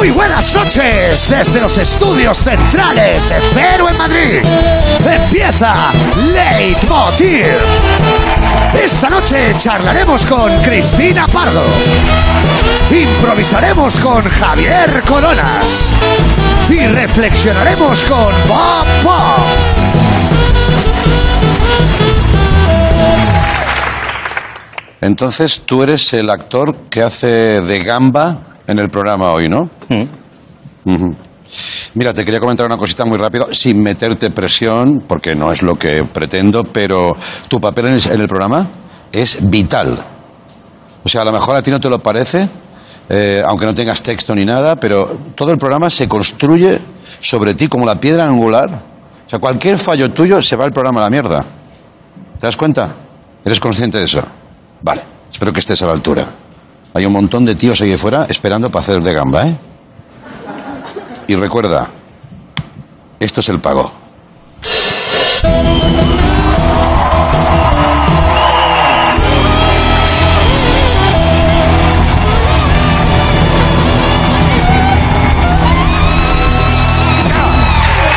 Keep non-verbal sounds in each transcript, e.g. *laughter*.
Muy buenas noches desde los estudios centrales de Cero en Madrid. Empieza Leitmotiv. Esta noche charlaremos con Cristina Pardo. Improvisaremos con Javier Coronas. Y reflexionaremos con Bob Pop. Entonces tú eres el actor que hace de gamba en el programa hoy, ¿no? Ujú. Mira, te quería comentar una cosita muy rápido, sin meterte presión, porque no es lo que pretendo, pero tu papel en el, en el programa es vital. O sea, a lo mejor a ti no te lo parece, eh, aunque no tengas texto ni nada, pero todo el programa se construye sobre ti como la piedra angular. O sea, cualquier fallo tuyo se va el programa a la mierda. ¿Te das cuenta? ¿Eres consciente de eso? Vale, espero que estés a la altura. Hay un montón de tíos ahí afuera esperando para hacer de gamba, ¿eh? Y recuerda, esto es el pago.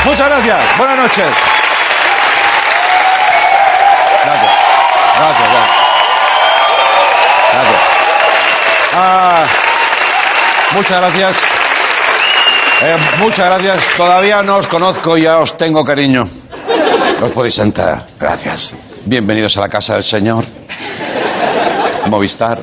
Muchas gracias. Buenas noches. Gracias. Gracias, gracias. Gracias. Ah, muchas gracias. Eh, muchas gracias. Todavía no os conozco, ya os tengo cariño. Os podéis sentar. Gracias. Bienvenidos a la casa del Señor. Movistar.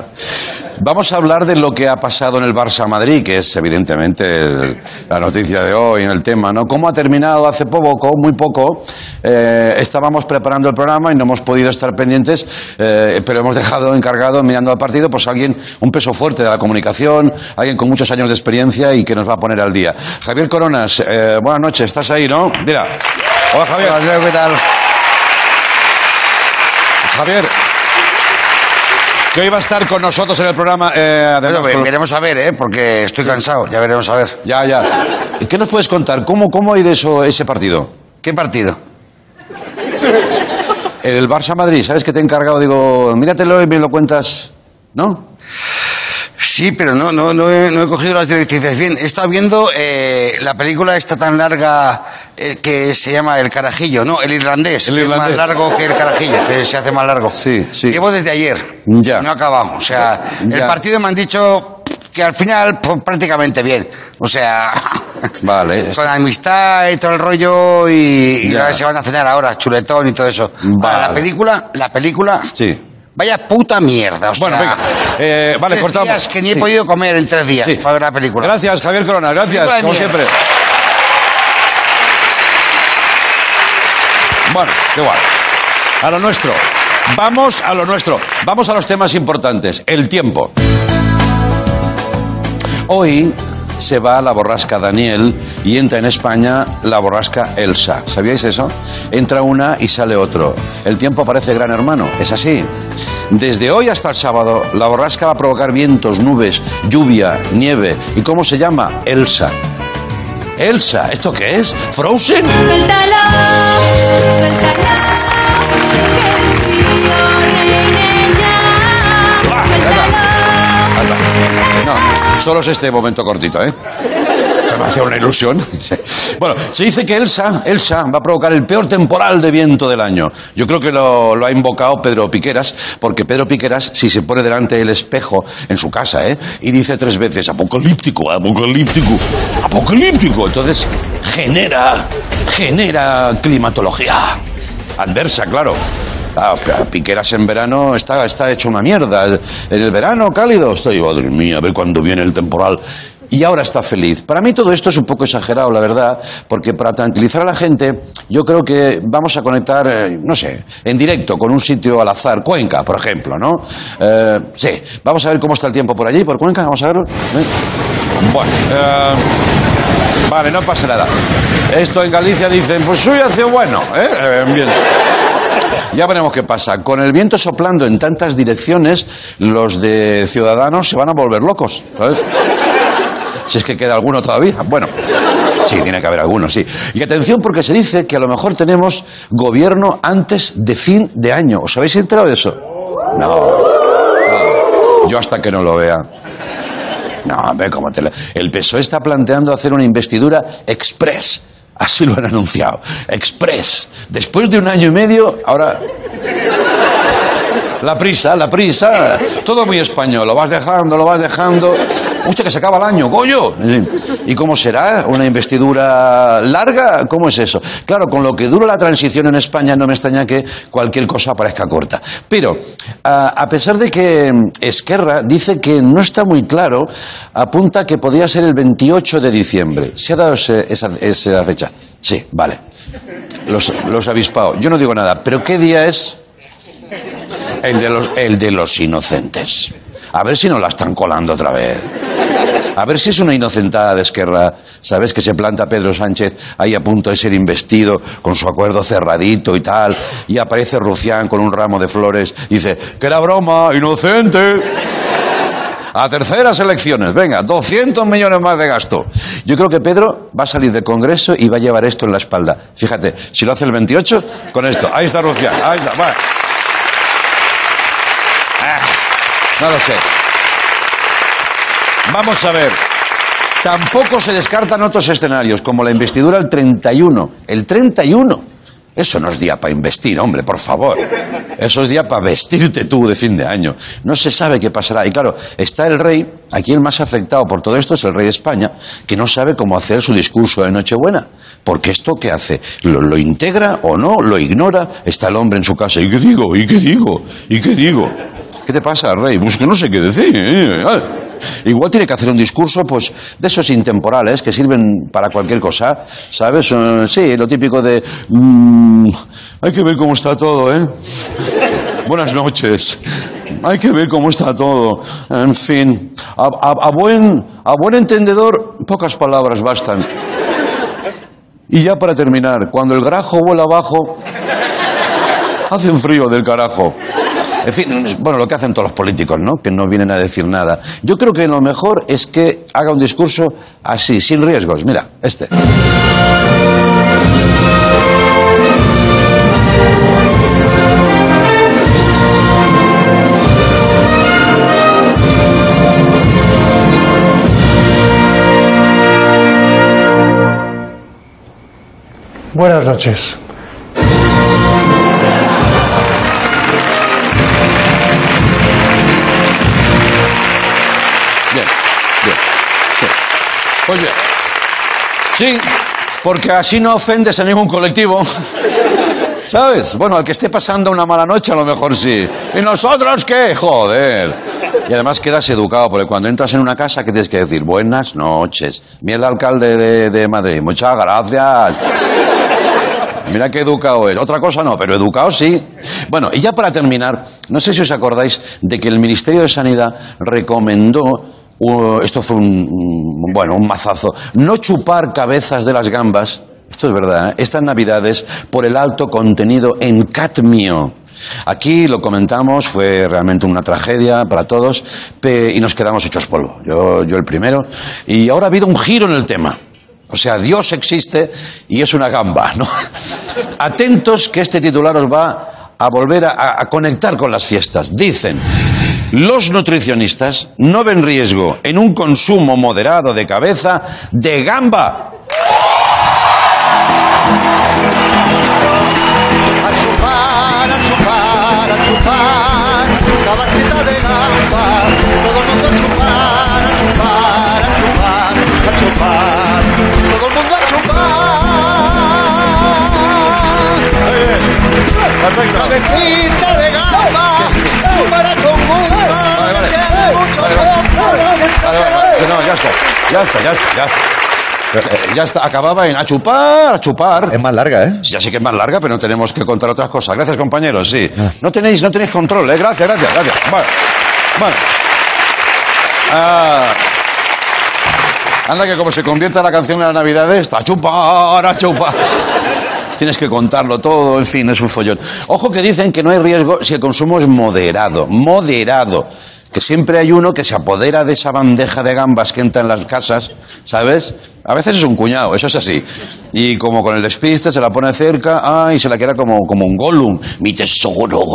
Vamos a hablar de lo que ha pasado en el Barça Madrid, que es evidentemente el- la noticia de hoy en el tema, ¿no? ¿Cómo ha terminado hace poco, muy poco? Eh, estábamos preparando el programa y no hemos podido estar pendientes, eh, pero hemos dejado encargado, mirando al partido, pues alguien, un peso fuerte de la comunicación, alguien con muchos años de experiencia y que nos va a poner al día. Javier Coronas, eh, buenas noches, ¿estás ahí, no? Mira. Hola, Javier. Hola, ¿qué tal? Javier. Que hoy va a estar con nosotros en el programa. eh, además, Bueno, con- veremos a ver, ¿eh? Porque estoy cansado, ya veremos a ver. Ya, ya. ¿Qué nos puedes contar? ¿Cómo, cómo ha ido eso, ese partido? ¿Qué partido? El Barça Madrid, ¿sabes que te he encargado? Digo, míratelo y me lo cuentas. ¿No? Sí, pero no, no, no, he, no he cogido las directrices bien. He estado viendo eh, la película esta tan larga eh, que se llama El Carajillo, ¿no? El irlandés. El irlandés. Es más largo que el Carajillo, que se hace más largo. Sí, sí. Llevo desde ayer. Ya. No acabamos. O sea, el partido me han dicho que al final pues, prácticamente bien. O sea, *laughs* Vale. con amistad y todo el rollo y, y se van a cenar ahora, chuletón y todo eso. Vale. la película, la película, Sí. Vaya puta mierda. Bueno, venga. Eh, vale, tres cortamos. días que ni he Sí. podido comer en tres días Sí. para ver la película. Gracias, Javier Corona. Gracias, Película como siempre. Bueno, qué guay. A lo nuestro. Vamos a lo nuestro. Vamos a los temas importantes. El tiempo. Hoy se va la borrasca Daniel y entra en España la borrasca Elsa. ¿Sabíais eso? Entra una y sale otro. El tiempo parece gran hermano. Es así. Desde hoy hasta el sábado, la borrasca va a provocar vientos, nubes, lluvia, nieve. ¿Y cómo se llama? Elsa. Elsa, ¿esto qué es? ¿Frozen? Suéltala, suéltala, solo es este momento cortito, ¿eh? Me hace una ilusión. *laughs* Bueno, se dice que Elsa, Elsa va a provocar el peor temporal de viento del año. Yo creo que lo, lo ha invocado Pedro Piqueras, porque Pedro Piqueras, si se pone delante del espejo en su casa, ¿eh? Y dice tres veces, apocalíptico, apocalíptico, apocalíptico. Entonces, genera, genera climatología adversa, claro. Ah, P- Piqueras en verano está, está hecho una mierda. En el verano cálido estoy, madre mía, a ver cuándo viene el temporal. Y ahora está feliz. Para mí todo esto es un poco exagerado, la verdad, porque para tranquilizar a la gente, yo creo que vamos a conectar, eh, no sé, en directo con un sitio al azar, Cuenca, por ejemplo, ¿no? Eh, sí, vamos a ver cómo está el tiempo por allí, por Cuenca, vamos a verlo. Bueno, eh, vale, no pasa nada. Esto en Galicia dicen, pues hoy hace bueno. Eh, bien. Ya veremos qué pasa. Con el viento soplando en tantas direcciones, los de Ciudadanos se van a volver locos. ¿sabes? Si es que queda alguno todavía. Bueno, sí, tiene que haber alguno, sí. Y atención porque se dice que a lo mejor tenemos gobierno antes de fin de año. ¿Os habéis enterado de eso? No. Yo hasta que no lo vea. No, hombre, ¿cómo te la- El PSOE está planteando hacer una investidura express. Así lo han anunciado. Express. Después de un año y medio, ahora... La prisa, la prisa. Todo muy español. Lo vas dejando, lo vas dejando. Usted que se acaba el año, coño. ¿Y cómo será? ¿Una investidura larga? ¿Cómo es eso? Claro, con lo que dura la transición en España no me extraña que cualquier cosa parezca corta. Pero, a, pesar de que Esquerra dice que no está muy claro, apunta que podría ser el 28 de diciembre. ¿Se ha dado esa, esa fecha? Sí, vale. Los, los. Yo no digo nada, pero ¿qué día es? El de, los, el de los inocentes. A ver si no la están colando otra vez. A ver si es una inocentada de Esquerra. ¿Sabes que se planta Pedro Sánchez ahí a punto de ser investido con su acuerdo cerradito y tal? Y aparece Rufián con un ramo de flores y dice, que era broma, inocente. A terceras elecciones, venga, 200 millones más de gasto. Yo creo que Pedro va a salir del Congreso y va a llevar esto en la espalda. Fíjate, si lo hace el 28, con esto. Ahí está Rufián, ahí está. Bueno. Ah, no lo sé. Vamos a ver. Tampoco se descartan otros escenarios, como la investidura el 31. El 31. Eso no es día para investir, hombre, por favor. Eso es día para vestirte tú de fin de año. No se sabe qué pasará. Y claro, está el rey, aquí el más afectado por todo esto es el rey de España, que no sabe cómo hacer su discurso de Nochebuena. Porque esto qué hace? ¿Lo, lo integra o no? ¿Lo ignora? Está el hombre en su casa. ¿Y qué digo? ¿Y qué digo? ¿Y qué digo? ¿Qué te pasa, rey? Pues que no sé qué decir. ¿eh? Ah. Igual tiene que hacer un discurso, pues, de esos intemporales que sirven para cualquier cosa, ¿sabes? Eh, sí, lo típico de... mm, hay que ver cómo está todo, ¿eh? Buenas noches. Hay que ver cómo está todo. En fin, a buen, a buen entendedor, pocas palabras bastan. Y ya para terminar, cuando el grajo vuela abajo, hace un frío del carajo. En fin, bueno, lo que hacen todos los políticos, ¿no? Que no vienen a decir nada. Yo creo que lo mejor es que haga un discurso así, sin riesgos. Mira, este. Buenas noches. Bien. Sí, porque así no ofendes a ningún colectivo. ¿Sabes? Bueno, al que esté pasando una mala noche a lo mejor sí. ¿Y nosotros qué? Joder. Y además quedas educado, porque cuando entras en una casa, ¿qué tienes que decir? Buenas noches. Mira el alcalde de, de Madrid. Muchas gracias. Mira qué educado es. Otra cosa no, pero educado sí. Bueno, y ya para terminar, no sé si os acordáis de que el Ministerio de Sanidad recomendó, esto fue un, bueno, un mazazo, no chupar cabezas de las gambas, esto es verdad, ¿eh? estas navidades por el alto contenido en cadmio. Aquí lo comentamos, fue realmente una tragedia para todos y nos quedamos hechos polvo. Yo, yo el primero. Y ahora ha habido un giro en el tema. O sea, Dios existe y es una gamba, ¿no? *laughs* Atentos que este titular os va a volver a, a conectar con las fiestas. Dicen, los nutricionistas no ven riesgo en un consumo moderado de cabeza de gamba. A chupar, a chupar, a chupar, cabecita de gamba, todo el mundo a chupar, a chupar, a chupar, a chupar, todo el mundo a chupar. Cabecita de gamba, con gusto, que tiene mucho. Vale, vale, vale. No, ya está, ya está, ya está, ya está. Eh, Ya está, acababa en a chupar, a chupar. Es más larga, ¿eh? Ya sé que es más larga, pero no tenemos que contar otras cosas. Gracias, compañeros, sí. No tenéis, no tenéis control, ¿eh? Gracias, gracias, gracias. Bueno, bueno. Ah, anda que como se convierta la canción en las navidades, a chupar, a chupar. Tienes que contarlo todo, en fin, es un follón. Ojo que dicen que no hay riesgo si el consumo es moderado, moderado. Que siempre hay uno que se apodera de esa bandeja de gambas que entra en las casas, ¿sabes? A veces es un cuñado, eso es así. Y como con el despiste se la pone cerca, ah, y se la queda como, como un Gollum. Mi tesoro.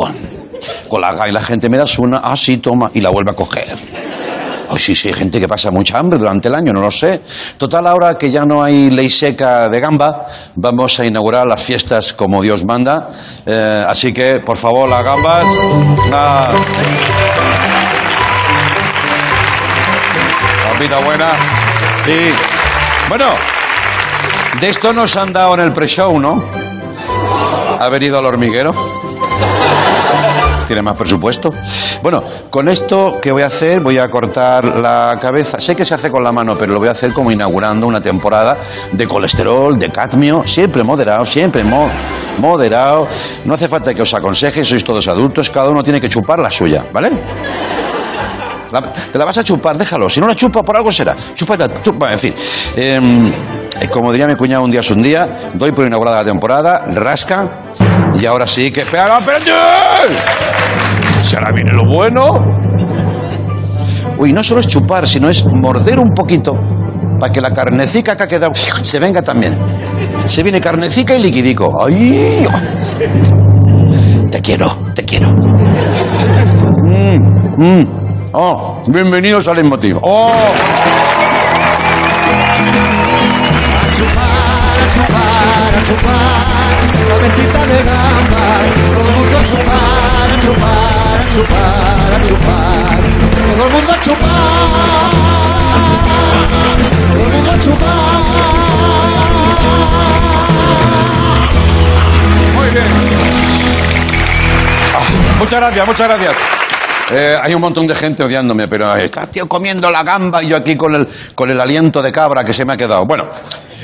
Con la, y la gente me da una, ah, sí, toma, y la vuelve a coger. Sí, sí, hay gente que pasa mucha hambre durante el año, no lo sé. Total, ahora que ya no hay ley seca de gamba, vamos a inaugurar las fiestas como Dios manda. Eh, así que, por favor, las gambas. Papita buena. Sí. Bueno, de esto nos han dado en el pre-show, ¿no? Haber ido al hormiguero. Tiene más presupuesto. Bueno, con esto que voy a hacer, voy a cortar la cabeza. Sé que se hace con la mano, pero lo voy a hacer como inaugurando una temporada de colesterol, de cadmio, siempre moderado, siempre mo- moderado. No hace falta que os aconseje, sois todos adultos, cada uno tiene que chupar la suya, ¿vale? Te la vas a chupar, déjalo. Si no la chupa, por algo será. Chúpala, chupa, en fin. Em, como diría mi cuñado, un día es un día. Doy por inaugurada la temporada, rasca. Y ahora sí que. ¡Espera! Si ahora viene lo bueno. Uy, no solo es chupar, sino es morder un poquito para que la carnecica que ha quedado se venga también. Se viene carnecica y liquidico. ¡Ay! Te quiero, te quiero. Mm, mm. Oh, bienvenidos al Leitmotiv. Oh, A chupar, a chupar, la bendita de gamba. Todo el mundo a chupar, a chupar, a chupar, a chupar. Todo el mundo a chupar. Todo el mundo a chupar. muy bien. Muchas gracias, muchas gracias. Eh, hay un montón de gente odiándome, pero está tío comiendo la gamba y yo aquí con el, con el aliento de cabra que se me ha quedado. Bueno,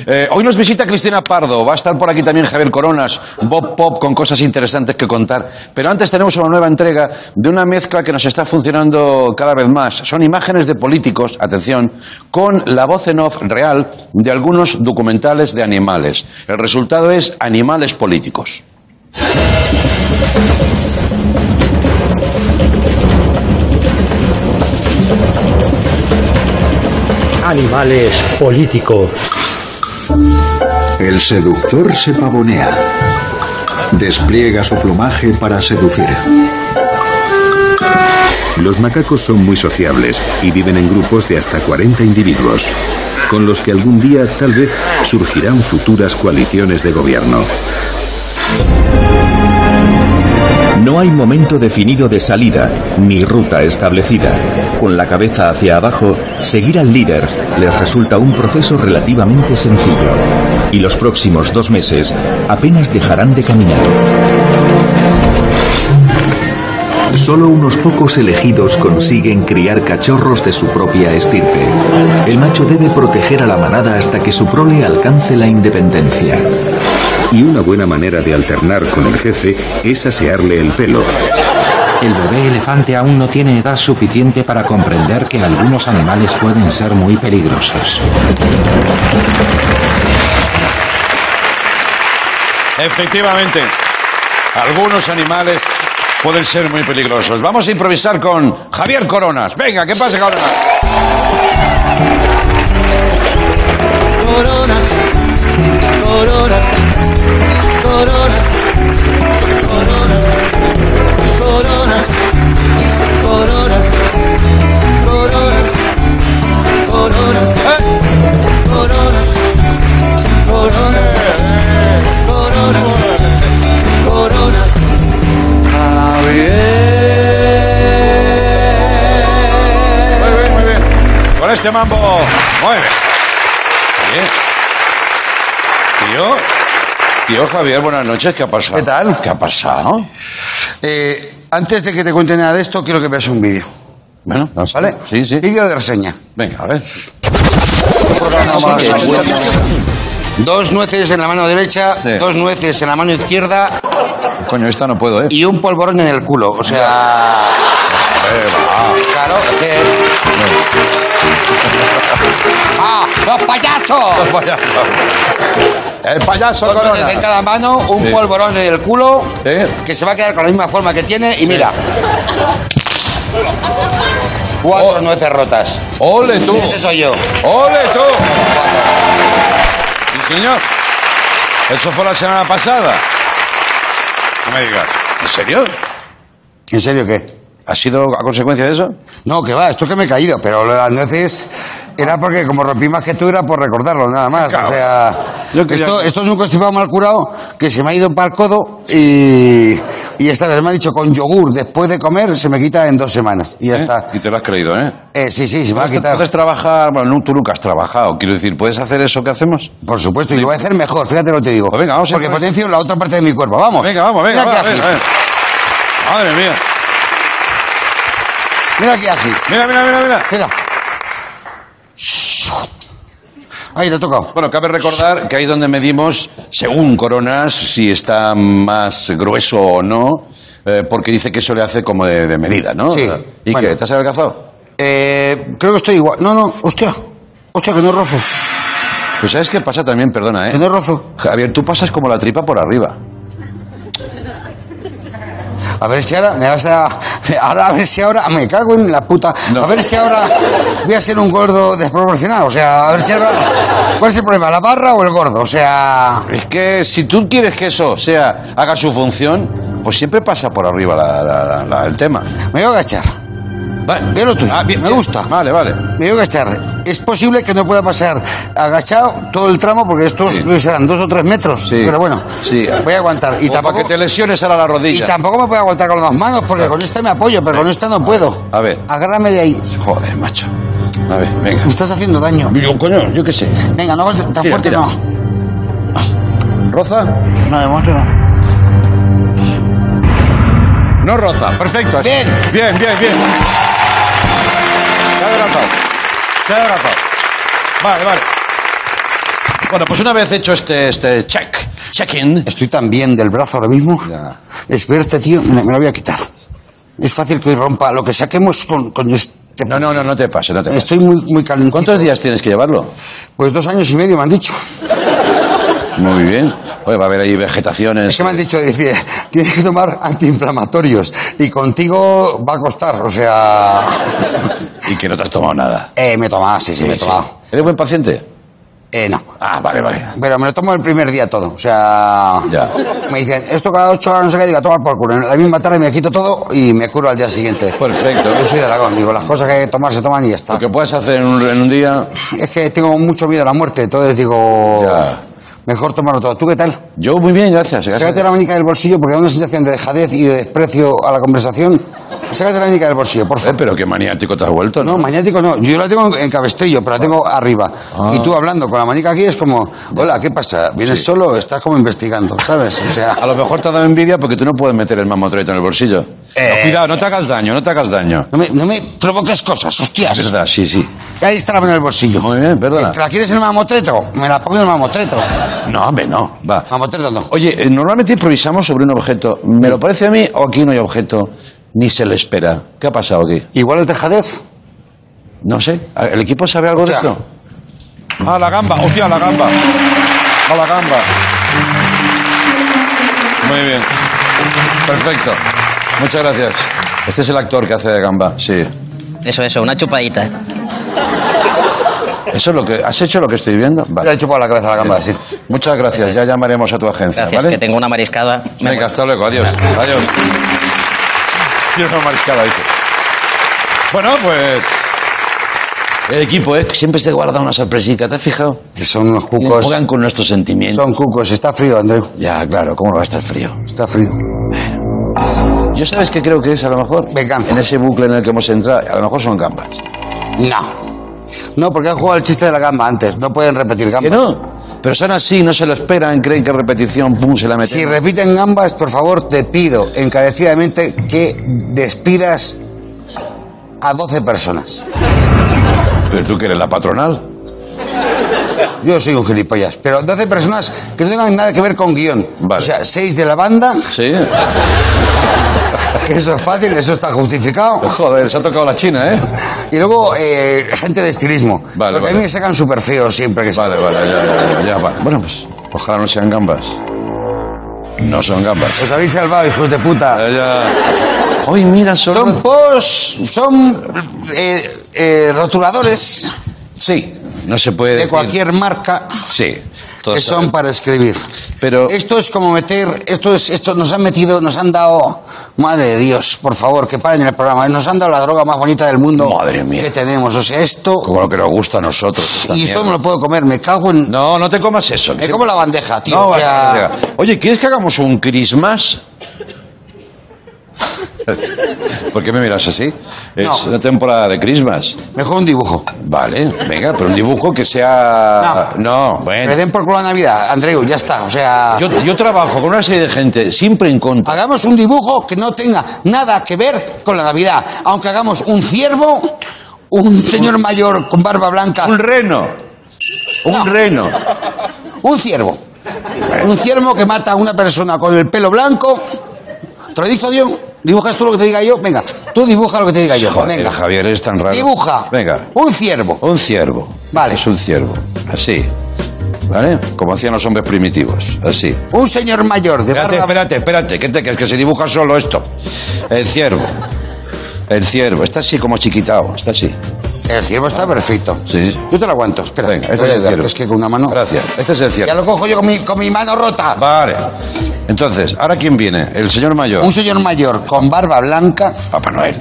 eh, hoy nos visita Cristina Pardo, va a estar por aquí también Javier Coronas, Bob Pop con cosas interesantes que contar. Pero antes tenemos una nueva entrega de una mezcla que nos está funcionando cada vez más. Son imágenes de políticos, atención, con la voz en off real de algunos documentales de animales. El resultado es animales políticos. Animales políticos. El seductor se pavonea. Despliega su plumaje para seducir. Los macacos son muy sociables y viven en grupos de hasta 40 individuos, con los que algún día tal vez surgirán futuras coaliciones de gobierno. No hay momento definido de salida, ni ruta establecida. Con la cabeza hacia abajo, seguir al líder les resulta un proceso relativamente sencillo. Y los próximos dos meses apenas dejarán de caminar. Solo unos pocos elegidos consiguen criar cachorros de su propia estirpe. El macho debe proteger a la manada hasta que su prole alcance la independencia. Y una buena manera de alternar con el jefe es asearle el pelo. El bebé elefante aún no tiene edad suficiente para comprender que algunos animales pueden ser muy peligrosos. Efectivamente, algunos animales pueden ser muy peligrosos. Vamos a improvisar con Javier Coronas. Venga, ¿qué pasa, Coronas? Coronas, coronas, coronas, coronas, coronas, coronas, coronas, coronas, coronas, coronas, coronas, coronas. Muy bien, muy bien. Con este mambo. Muy bien. Bien. Tío. Tío Javier, buenas noches. ¿Qué ha pasado? ¿Qué tal? ¿Qué ha pasado? Eh, antes de que te cuente nada de esto, quiero que veas un vídeo. Bueno, no sé. ¿Vale? Sí, sí. Vídeo de reseña. Venga, a ver. Dos nueces en la mano derecha, Sí. dos nueces en la mano izquierda Coño, esta no puedo, ¿eh? y un polvorón en el culo. O sea. Claro, es que. *laughs* ¡Ah! ¡Los payasos! El payaso. El payaso Corona. en cada mano, un Sí. polvorón en el culo, Sí. que se va a quedar con la misma forma que tiene. Y mira. Cuatro nueces rotas. ¡Ole tú! Ese soy yo. ¡Ole tú! Sí, señor. Eso fue la semana pasada. No me digas. ¿En serio? ¿En serio qué? ¿Ha sido a consecuencia de eso? No, que va, esto que me he caído, pero lo de las nueces era porque como rompí más que tú era por recordarlo, nada más. Claro. O sea, Yo quería- esto, esto es un constipado mal curado que se me ha ido para el codo y, y esta vez me ha dicho con yogur después de comer se me quita en dos semanas y ya ¿Eh? está. Y te lo has creído, ¿eh? Eh, sí, sí, se me va a Puedes, quitar. puedes trabajar, bueno, no, tú nunca has trabajado, quiero decir, ¿puedes hacer eso que hacemos? Por supuesto, y lo voy a hacer mejor, fíjate lo que te digo. Pues venga, vamos a Porque ver. potencio la otra parte de mi cuerpo. Vamos. Venga, vamos, venga, Mira va, qué a ver, ágil. a ver. Madre mía. Mira qué ágil. Mira, mira, mira, mira. Mira. Ahí, le he tocado. Bueno, cabe recordar que ahí es donde medimos, según Coronas, si está más grueso o no, eh, porque dice que eso le hace como de, de medida, ¿no? Sí. ¿Y Bueno. qué? ¿Te has adelgazado? Eh, creo que estoy igual. No, no, hostia. Hostia, que no rozo. Pues ¿sabes qué pasa también? Perdona, Que ¿eh? no rozo. Javier, tú pasas como la tripa por arriba. A ver si ahora me vas a. Ahora, a ver si ahora. Me cago en la puta. No. A ver si ahora voy a ser un gordo desproporcionado. O sea, a ver si ahora. ¿Cuál es el problema? ¿La barra o el gordo? O sea. Es que si tú quieres que eso sea haga su función, pues siempre pasa por arriba la- la- la- la- el tema. Me voy a agachar. Vale. Ve lo tuyo. Ah, bien, me bien. gusta. Vale, vale. Me voy a agachar. Es posible que no pueda pasar agachado todo el tramo porque estos Sí. serán dos o tres metros. Sí. Pero bueno, Sí. voy a aguantar. Y tampoco, para que te lesiones ahora la y rodilla. tampoco me puedo aguantar con las manos porque con esta me apoyo, pero con esta no puedo. A ver. Agárrame de ahí. Joder, macho. A ver, venga. Me estás haciendo daño. Yo, coño, yo qué sé. Venga, no tan Tira, fuerte tira. no. ¿Roza? No, de momento no. No roza. Perfecto. así. Bien. Bien, bien, bien. Se ha adelantado. Se ha adelantado. Vale, vale. Bueno, pues una vez hecho este, este check, check-in, Estoy tan bien del brazo ahora mismo. Ya. Es verte, tío, me, me lo voy a quitar. Es fácil que hoy rompa lo que saquemos con, con este... No, no, no, no te pase, no te pase. Estoy muy, muy calentito. ¿Cuántos días tienes que llevarlo? Pues dos años y medio me han dicho. *laughs* Muy bien. Oye, va a haber ahí vegetaciones. Es que me han dicho, dice, tienes que tomar antiinflamatorios y contigo va a costar, o sea... Y que no te has tomado nada. Eh, me he tomado, sí, sí, me he tomado. sí. ¿Eres buen paciente? Eh, no. Ah, vale, vale. Pero me lo tomo el primer día todo, o sea... Ya. Me dicen, esto cada ocho horas no sé qué, digo, toma por culo. En la misma tarde me quito todo y me curo al día siguiente. Perfecto. Yo soy de Aragón, digo, las cosas que hay que tomar se toman y ya está. Lo que puedes hacer en un, en un día. Es que tengo mucho miedo a la muerte, entonces digo, Ya. Mejor tomarlo todo. ¿Tú qué tal? Yo muy bien, gracias. gracias. Sácate la manica del bolsillo porque da una sensación de dejadez y de desprecio a la conversación. Sácate la manica del bolsillo, por Eh, favor. pero qué maniático te has vuelto, ¿no? Maniático no. Yo la tengo en cabestrillo, pero la tengo arriba. Ah. Y tú hablando con la manica aquí es como, hola, ¿qué pasa? ¿Vienes solo? Estás como investigando, ¿sabes? O sea, A lo mejor te ha dado envidia porque tú no puedes meter el mamotreto en el bolsillo. Eh. No, cuidado, no te hagas daño, no te hagas daño. no me, no me provoques cosas, hostias. Es verdad, sí, sí. Ahí está la mano del bolsillo. Muy bien, perdona. ¿La quieres en el mamotreto? Me la pongo en el mamotreto. No, hombre, no. Va. Mamotreto no. Oye, eh, normalmente improvisamos sobre un objeto. ¿Me lo parece a mí o aquí no hay objeto? Ni se le espera. ¿Qué ha pasado aquí? Igual es dejadez. No sé. ¿El equipo sabe algo de esto? Ah, la gamba. Hostia, la gamba. A la gamba. Muy bien. Perfecto. Muchas gracias. Este es el actor que hace de gamba, sí. Eso, eso, una chupadita. ¿Eso es lo que... ¿Has hecho lo que estoy viendo? Le Vale. he chupado la cabeza a la gamba, sí. Muchas gracias. Ya llamaremos a tu agencia, Gracias, ¿vale? que tengo una mariscada. Me Venga, hasta luego. Adiós. Adiós. Quiero una mariscada, dice. Bueno, pues... El equipo, ¿eh? Siempre se guarda una sorpresica, ¿te has fijado? Son unos cucos. Juegan con nuestros sentimientos. Son cucos. Está frío, Andreu. Ya, claro, ¿cómo no va a estar frío? Está frío. Yo sabes qué creo que es a lo mejor Venganza. en ese bucle en el que hemos entrado, a lo mejor son gambas. No. No, porque han jugado el chiste de la gamba antes. No pueden repetir Que gambas. no, pero son así, no se lo esperan, creen que repetición, pum, se la meten. Si repiten gambas, por favor, te pido encarecidamente que despidas a 12 personas. Pero tú que eres la patronal. Yo soy un gilipollas. Pero 12 personas que no tengan nada que ver con guion. Vale. O sea, 6 de la banda, Sí. Eso es fácil, eso está justificado. *laughs* Joder, se ha tocado la China, ¿eh? Y luego eh, gente de estilismo. Vale, porque vale. a mí me sacan súper feos siempre que Vale, vale, ya, ya, ya, ya, vale. Bueno, pues ojalá no sean gambas. No son gambas. Os habéis salvado, hijos de puta. Ya, ya. Hoy mira, son... Son pos, son eh, eh, rotuladores Sí, no se puede de decir... cualquier marca Sí. Que son saben. para escribir. Pero Esto es como meter, esto es, esto nos han metido, nos han dado, madre de Dios, por favor, que paren el programa, nos han dado la droga más bonita del mundo Madre mía. que tenemos. O sea, esto, como lo que nos gusta a nosotros. y esto me lo puedo comer, me cago en, No, no te comas eso. me como la bandeja, tío. No, o sea. Oye, ¿quieres que hagamos un Christmas? *laughs* ¿Por qué me miras así? Es No. la temporada de Christmas. mejor un dibujo. Vale, venga, pero un dibujo que sea... No, Me bueno. den por culo la Navidad, Andreu, ya está. O sea, Yo, yo trabajo con una serie de gente siempre en contra. hagamos un dibujo que no tenga nada que ver con la Navidad. Aunque hagamos un ciervo, un señor mayor con barba blanca, Un reno. Un No. reno. un ciervo. Un ciervo que mata a una persona con el pelo blanco. ¿Te lo dijo Dios? ¿Dibujas tú lo que te diga yo? Venga, tú dibuja lo que te diga yo. Joder, Venga. Javier, eres tan raro. Dibuja. Venga, Un ciervo. un ciervo. Vale. Es un ciervo. Así. ¿Vale? Como hacían los hombres primitivos. Así. Un señor mayor de Espérate, barba espérate, espérate, que, te- que, que se dibuja solo esto. El ciervo. El ciervo. Está así como chiquitado. Está así. El ciervo está perfecto. Sí. Yo te lo aguanto. Espera. Venga, te este es el ciervo. Es que con una mano. Gracias. Este es el Ya ciervo. lo cojo yo con mi, con mi mano rota. Vale. Entonces, ¿ahora quién viene? El señor mayor. Un señor mayor con barba blanca. Papá Noel.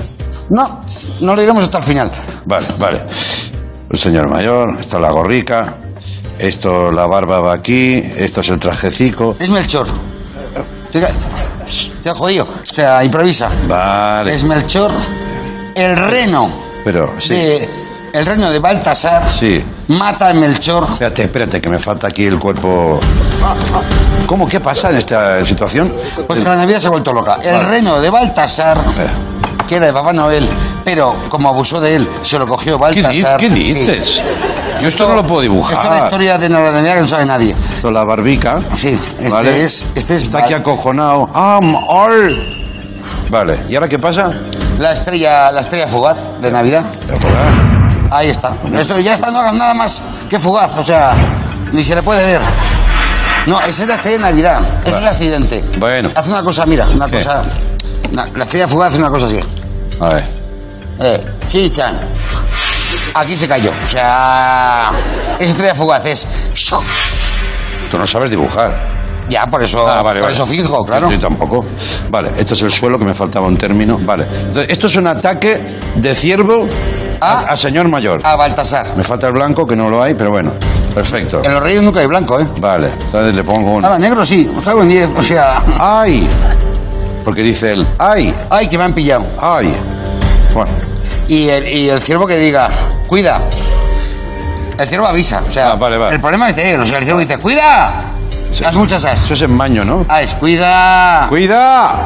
No, no lo iremos hasta el final. Vale, vale. El señor mayor, esta es la gorrica, esto la barba va aquí, esto es el trajecico. Es Melchor. Te, te ha jodido. O sea, improvisa. Vale. Es Melchor. El reno Pero, sí. de. El reno de Baltasar Sí. mata a Melchor. Espérate, espérate, que me falta aquí el cuerpo. ¿Cómo? ¿Qué pasa en esta situación? Pues la Navidad se ha vuelto loca. El Vale. reno de Baltasar, Eh, que era de Papá Noel, pero como abusó de él, se lo cogió ¿Qué, di- Baltasar. qué Sí. dices? Yo esto no lo puedo dibujar. Esto es la historia de la Navidad que no sabe nadie. Esto es la barbica. Sí, este ¿vale? es. Este es Está aquí acojonado. ¡Ah! Vale, ¿y ahora qué pasa? La estrella, la estrella fugaz de Navidad. Ahí está. Esto ya está, no nada más que fugaz, o sea, ni se le puede ver. No, esa es la estrella de Navidad, eso es accidente. Bueno. Hace una cosa, mira, una ¿Qué? cosa. la estrella fugaz hace una cosa así. A ver. Eh, sí, Chan. Aquí se cayó. O sea, esa estrella fugaz es. Tú no sabes dibujar. Ya, por eso, Ah, vale, por vale. eso fijo, claro. Yo tampoco. Vale, esto es el suelo que me faltaba un término. Vale. Entonces, esto es un ataque de ciervo a, Ah. a señor mayor. A Baltasar. Me falta el blanco, que no lo hay, pero bueno. Perfecto. En los reyes nunca hay blanco, ¿eh? Vale, entonces le pongo un. Negro sí, en 10, o sea. ¡Ay! Porque dice él, ¡ay! Ay, que me han pillado. ¡ay! Bueno, Y el, y el ciervo que diga, cuida. El ciervo avisa. O sea, Ah, vale, vale. el problema es de él. O sea, el ciervo dice, cuida. Haz muchas as. eso es en maño, ¿no? Ah, es cuida. ¡Cuida!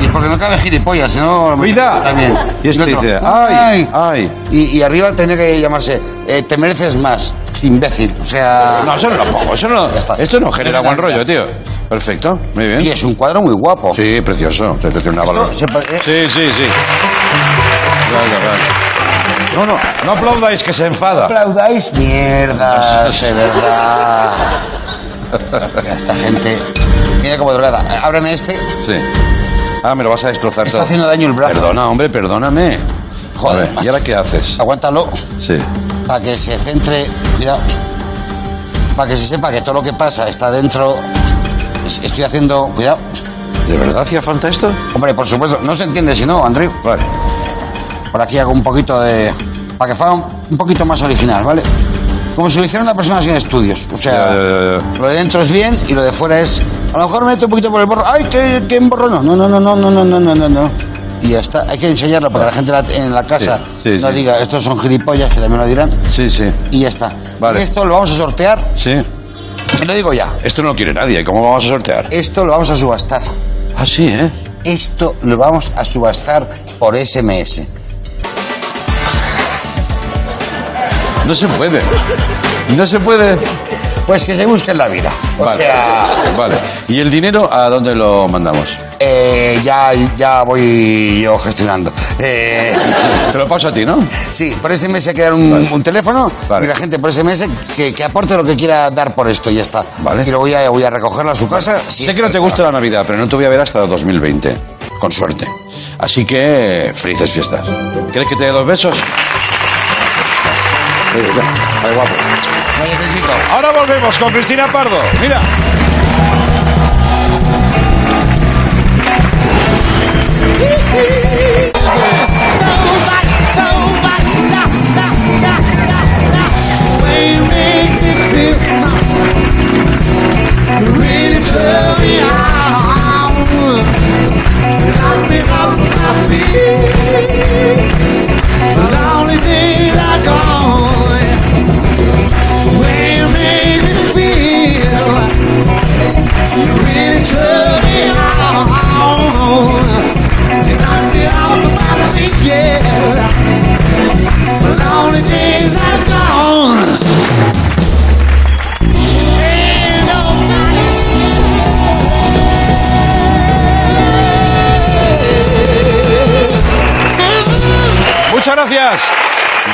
Y es porque no cabe gilipollas, sino. ¡Cuida! También. Y otro, dice, ¡ay! ¡ay! Y, y arriba tiene que llamarse, eh, te mereces más, imbécil. O sea. No, eso no lo pongo. Eso no, Ya está. esto no genera buen rollo, tío. Perfecto, muy bien. Y es un cuadro muy guapo. Sí, precioso. Esto tiene una Esto valor. se eh, Sí, sí, sí. Vale, vale. No, no, no aplaudáis que se enfada. aplaudáis mierdas, *laughs* de verdad. Hostia, Esta gente. Mira como drogada. Eh, Ábreme este. Sí. Ah, me lo vas a destrozar Está todo. haciendo daño el brazo. Perdona, hombre, perdóname. Joder, ver, ¿y ahora qué haces? Aguántalo Sí. para que se centre. Cuidado. Para que se sepa que todo lo que pasa está dentro. Es- Estoy haciendo. Cuidado. ¿De verdad hacía falta esto? Hombre, por supuesto. No se entiende si no, Andrew. Vale. Por aquí hago un poquito de. Para que fuera un poquito más original, ¿vale? Como si lo hiciera una persona sin estudios. O sea, Ya, ya, ya, lo de dentro es bien y lo de fuera es. A lo mejor me meto un poquito por el borro. ¡Ay, qué, qué borro! No, no, no, no, no, no, no, no, no. Y ya está. Hay que enseñarlo para que la gente en la casa Sí, sí, no sí. diga, estos son gilipollas, que también lo dirán. Sí, sí. Y ya está. Vale. Esto lo vamos a sortear. Sí. Lo digo ya. Esto no lo quiere nadie. ¿Cómo vamos a sortear? Esto lo vamos a subastar. Ah, sí, ¿eh? Esto lo vamos a subastar por SMS. No se puede. No se puede. Pues que se busque en la vida. O Vale. sea, Vale. ¿Y el dinero a dónde lo mandamos? eh, ya, ya voy yo gestionando. Eh, Te lo paso a ti, ¿no? sí, por SMS queda un, un teléfono Vale. y la gente por SMS que, que aporte lo que quiera dar por esto y ya está. Vale. Y lo voy a, voy a recogerlo a su casa. Sí. Sé que no te gusta la Navidad, pero no te voy a ver hasta 2020. Con suerte. Así que, felices fiestas. ¿Quieres que te dé dos besos? Sí, ya. Ay, guapo. Lo necesito. Ahora volvemos con Cristina Pardo. Mira.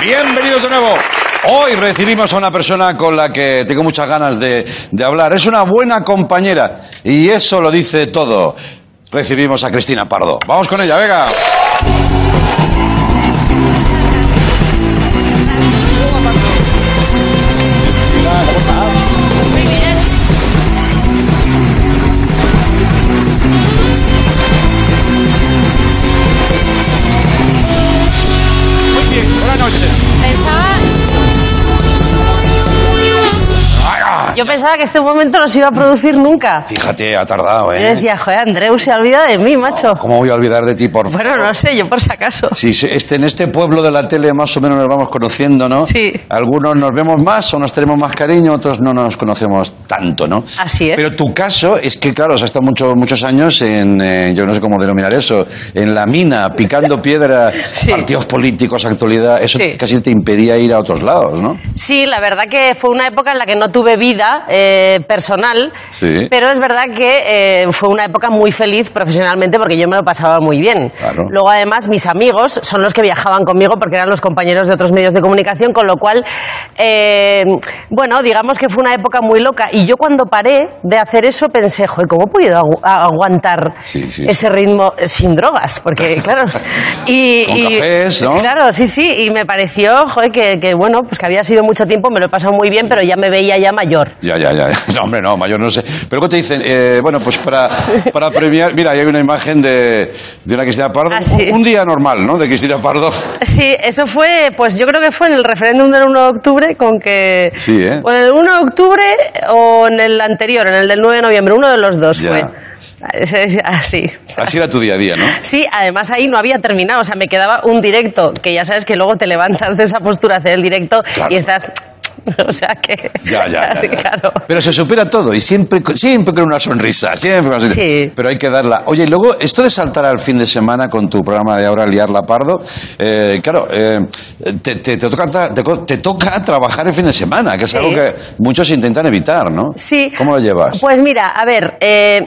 Bienvenidos de nuevo. Hoy recibimos a una persona con la que tengo muchas ganas de, de hablar. Es una buena compañera y eso lo dice todo. Recibimos a Cristina Pardo. Vamos con ella, venga. Yo pensaba que este momento no se iba a producir nunca. Fíjate, ha tardado, Yo ¿eh? decía, joder, Andreu se olvida de mí, macho. ¿Cómo voy a olvidar de ti, por favor? Bueno, no sé, yo por si acaso. Sí, sí, este, en este pueblo de la tele más o menos nos vamos conociendo, ¿no? Sí. Algunos nos vemos más o nos tenemos más cariño, otros no nos conocemos tanto, ¿no? Así es. Pero tu caso es que, claro, has estado mucho, muchos años en, eh, yo no sé cómo denominar eso, en la mina, picando *laughs* piedra, partidos políticos, actualidad, eso Sí. casi te impedía ir a otros lados, ¿no? Sí, la verdad que fue una época en la que no tuve vida eh, personal, Sí. pero es verdad que eh, fue una época muy feliz profesionalmente porque yo me lo pasaba muy bien. Claro. Luego, además, mis amigos son los que viajaban conmigo porque eran los compañeros de otros medios de comunicación, con lo cual, eh, bueno, digamos que fue una época muy loca. Y yo cuando paré de hacer eso pensé, joder, ¿cómo he podido agu- aguantar Sí, sí. ese ritmo sin drogas? Porque, *laughs* claro, y, Con y- cafés, ¿no? Claro, sí, sí, y me pareció, joder, que, que, bueno, pues que había sido mucho tiempo, me lo he pasado muy bien, pero ya me veía ya mayor. Ya, ya, ya. *laughs* No, hombre, no, mayor no sé. Pero ¿qué te dicen? Eh, bueno, pues para, para premiar, mira, ahí hay una imagen de, de una Cristina Pardo. Ah, sí. un, un día normal, ¿no? De Cristina Pardo. Sí, eso fue, pues yo creo que fue en el referéndum del 1 de octubre con que... Sí, ¿eh? O en el 1 de octubre o en el anterior, en el del 9 de noviembre, uno de los dos Ya. fue. Así. Así era tu día a día, ¿no? Sí, además ahí no había terminado, o sea, me quedaba un directo, que ya sabes que luego te levantas de esa postura a hacer el directo y estás... *laughs* O sea que... Ya, ya, ya, Sí, ya. claro. Pero se supera todo y siempre, con- siempre con una sonrisa, siempre con una sonrisa. Sí. Pero hay que darla. Oye, y luego, esto de saltar al fin de semana con tu programa de ahora, Liarla Pardo, eh, claro, eh, te, te- te toca, te, toca trabajar el fin de semana, que es Sí. algo que muchos intentan evitar, ¿no? Sí. ¿Cómo lo llevas? Pues mira, a ver, eh,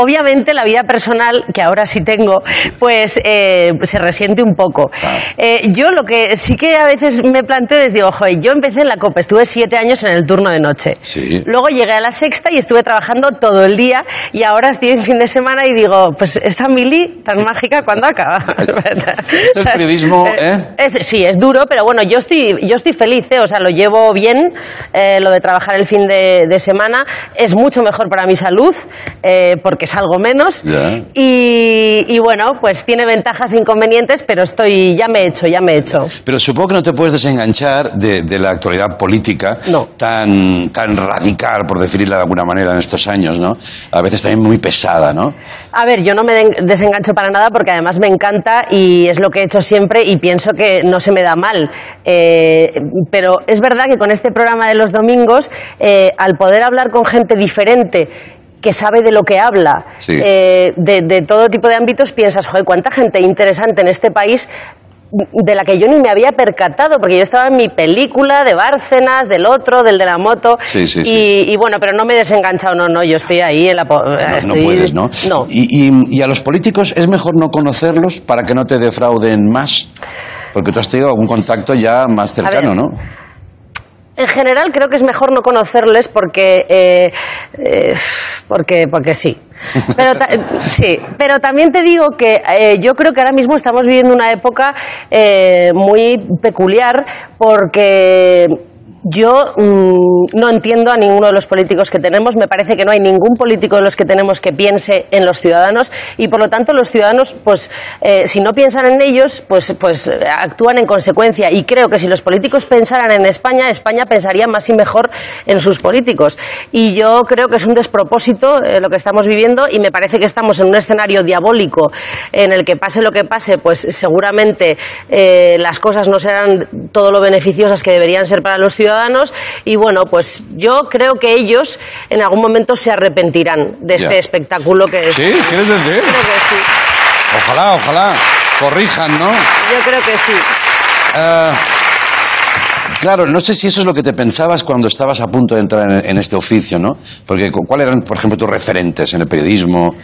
obviamente la vida personal, que ahora sí tengo, pues eh, se resiente un poco. Eh, yo lo que sí que a veces me planteo es, digo, joder, yo empecé en la COPE, estuve siete años en el turno de noche. Sí. Luego llegué a la sexta y estuve trabajando todo el día y ahora estoy en fin de semana y digo, pues esta mili tan mágica, ¿cuándo acaba? *laughs* *laughs* Esto el periodismo, *laughs* ¿eh? Es- sí, es duro, pero bueno, yo estoy, yo estoy feliz, ¿eh? o sea, lo llevo bien, lo de trabajar el fin de, de semana. Es mucho mejor para mi salud, eh, porque salgo menos. Y, y bueno, pues tiene ventajas e inconvenientes, pero estoy, ya me he hecho, ya me he hecho. Pero supongo que no te puedes desenganchar de, de la actualidad política tan, tan radical, por definirla de alguna manera, en estos años, ¿no? A veces también muy pesada, ¿no? A ver, yo no me desengancho para nada porque además me encanta y es lo que he hecho siempre y pienso que no se me da mal. Eh, pero es verdad que con este programa de los domingos, eh, al poder hablar con gente diferente, que sabe de lo que habla, Sí. eh, de, de todo tipo de ámbitos, piensas, joder, cuánta gente interesante en este país de la que yo ni me había percatado, porque yo estaba en mi película de Bárcenas, del otro, del de la moto, Sí, sí, y, bueno, pero no me he desenganchado, no, no, yo estoy ahí en la... No, puedes, ¿no? No. Y, y- y a los políticos es mejor no conocerlos para que no te defrauden más. Porque tú has tenido algún contacto ya más cercano, ver. ¿no? En general creo que es mejor no conocerles porque, eh, eh, porque, porque sí. Pero, *laughs* sí, pero también te digo que eh, yo creo que ahora mismo estamos viviendo una época muy peculiar porque Yo mm, no entiendo a ninguno de los políticos que tenemos. Me parece que no hay ningún político de los que tenemos que piense en los ciudadanos y, por lo tanto, los ciudadanos, pues, eh, si no piensan en ellos, pues, pues actúan en consecuencia. Y creo que si los políticos pensaran en España, España pensaría más y mejor en sus políticos. Y yo creo que es un despropósito eh, lo que estamos viviendo y me parece que estamos en un escenario diabólico en el que pase lo que pase, pues seguramente eh, las cosas no serán todo lo beneficiosas que deberían ser para los ciudadanos y bueno, pues yo creo que ellos en algún momento se arrepentirán de este Ya. espectáculo que es. ¿Sí? ¿Quieres decir? Creo que sí. Ojalá, ojalá. Corrijan, ¿no? Yo creo que sí. Ah, claro, no sé si eso es lo que te pensabas cuando estabas a punto de entrar en, en este oficio, ¿no? Porque cu- ¿cuáles eran, por ejemplo, tus referentes en el periodismo?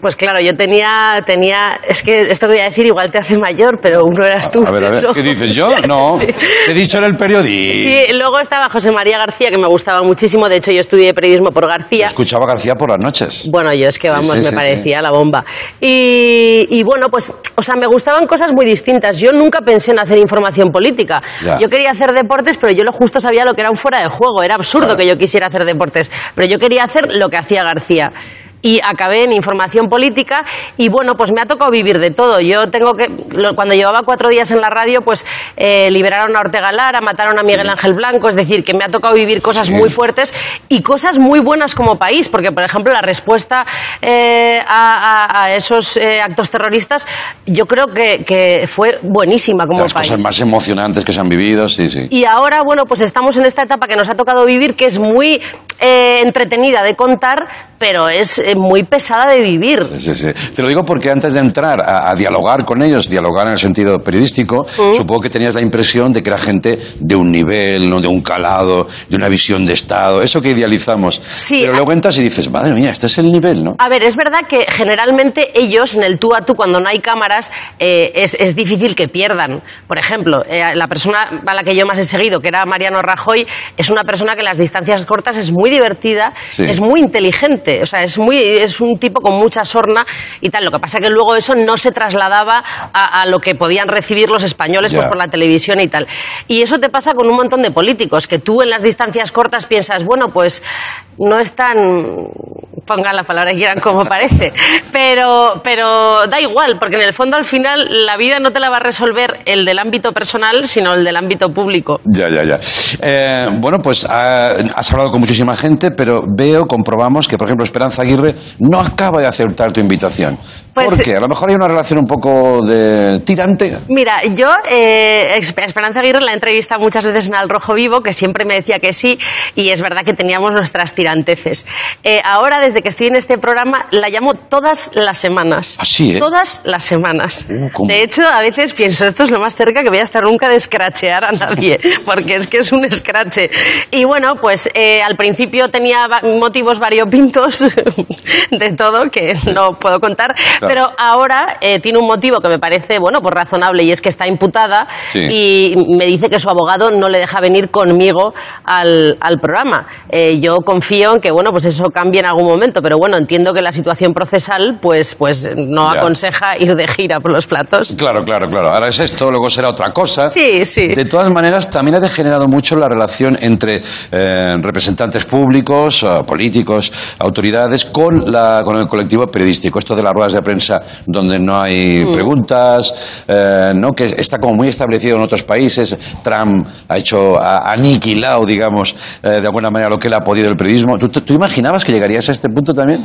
Pues claro, yo tenía, tenía, es que esto que voy a decir igual te hace mayor, pero uno eras tú. A ver, a ver. ¿qué dices yo? *laughs* No, Sí. he dicho en el periodismo. Sí, luego estaba José María García, que me gustaba muchísimo. De hecho, yo estudié periodismo por García. Escuchaba García por las noches. Bueno, yo es que vamos, Sí, sí, me parecía la bomba. Y, y bueno, pues, o sea, me gustaban cosas muy distintas. Yo nunca pensé en hacer información política. Ya. Yo quería hacer deportes, pero yo lo justo sabía lo que era un fuera de juego. Era absurdo que yo quisiera hacer deportes. Pero yo quería hacer lo que hacía García. Y acabé en información política y bueno, pues me ha tocado vivir de todo. Yo tengo que, cuando llevaba cuatro días en la radio, pues eh, liberaron a Ortega Lara, mataron a Miguel Ángel Blanco, es decir, que me ha tocado vivir cosas muy fuertes y cosas muy buenas como país, porque por ejemplo la respuesta eh, a, a- a esos eh, actos terroristas yo creo que, que fue buenísima como Las país. cosas más emocionantes que se han vivido, sí, sí. Y ahora, bueno, pues estamos en esta etapa que nos ha tocado vivir, que es muy eh, entretenida de contar, pero es muy pesada de vivir. Sí, sí. Te lo digo porque antes de entrar a, a dialogar con ellos, dialogar en el sentido periodístico, Mm. supongo que tenías la impresión de que era gente de un nivel, no de un calado, de una visión de Estado, eso que idealizamos. Sí, Pero luego entras y dices, madre mía, este es el nivel, ¿no? A ver, es verdad que generalmente ellos, en el tú a tú, cuando no hay cámaras, eh, es, es difícil que pierdan. Por ejemplo, eh, la persona a la que yo más he seguido, que era Mariano Rajoy, es una persona que en las distancias cortas es muy divertida, Sí. es muy inteligente, o sea, es, muy, es un tipo con mucha sorna y tal. Lo que pasa que luego eso no se trasladaba a, a lo que podían recibir los españoles pues, por la televisión y tal. Y eso te pasa con un montón de políticos, que tú en las distancias cortas piensas, bueno, pues no es tan pongan la palabra que quieran como *laughs* parece. Pero, pero da igual, porque en el fondo al final la vida no te la va a resolver el del ámbito personal, sino el del ámbito público. Ya, ya, ya. Eh, bueno, pues ah, has hablado con muchísima gente, pero veo, comprobamos que, por ejemplo, Esperanza Aguirre no acaba de aceptar tu invitación. Pues- ¿Por qué? A lo mejor hay una relación un poco de tirante. Mira, yo eh, Esp- Esperanza Aguirre la he entrevistado muchas veces en Al Rojo Vivo, que siempre me decía que sí, y es verdad que teníamos nuestras tiranteces. Eh, ahora, desde que estoy en este programa, la llamo todas las semanas. Así, ¿eh? Todas las semanas. Uh, ¿cómo? de hecho, a veces pienso, esto es lo más cerca que voy a estar nunca de escrachear a nadie, *laughs* porque es que es un escrache. Y bueno, pues eh, al principio tenía motivos variopintos *laughs* *laughs* de todo, que no puedo contar, pero ahora eh, tiene un motivo que me parece, bueno, pues razonable, y es que está imputada Sí. y me dice que su abogado no le deja venir conmigo al, al programa. Eh, yo confío en que, bueno, pues eso cambie en algún momento, pero bueno, entiendo que la situación procesal, pues, pues no Ya. aconseja ir de gira por los platos. Claro, claro, claro. Ahora es esto, luego será otra cosa. Sí, sí. De todas maneras, también ha degenerado mucho la relación entre eh, representantes públicos, eh, políticos, autoridades, con, la, con el colectivo periodístico. Esto de las ruedas de prensa donde no hay Mm. preguntas, eh, ¿no? que está como muy establecido en otros países. Trump ha hecho, ha aniquilado, digamos, eh, de alguna manera lo que él ha podido el periodismo. ¿Tú, tú- tú imaginabas que llegarías a este punto también?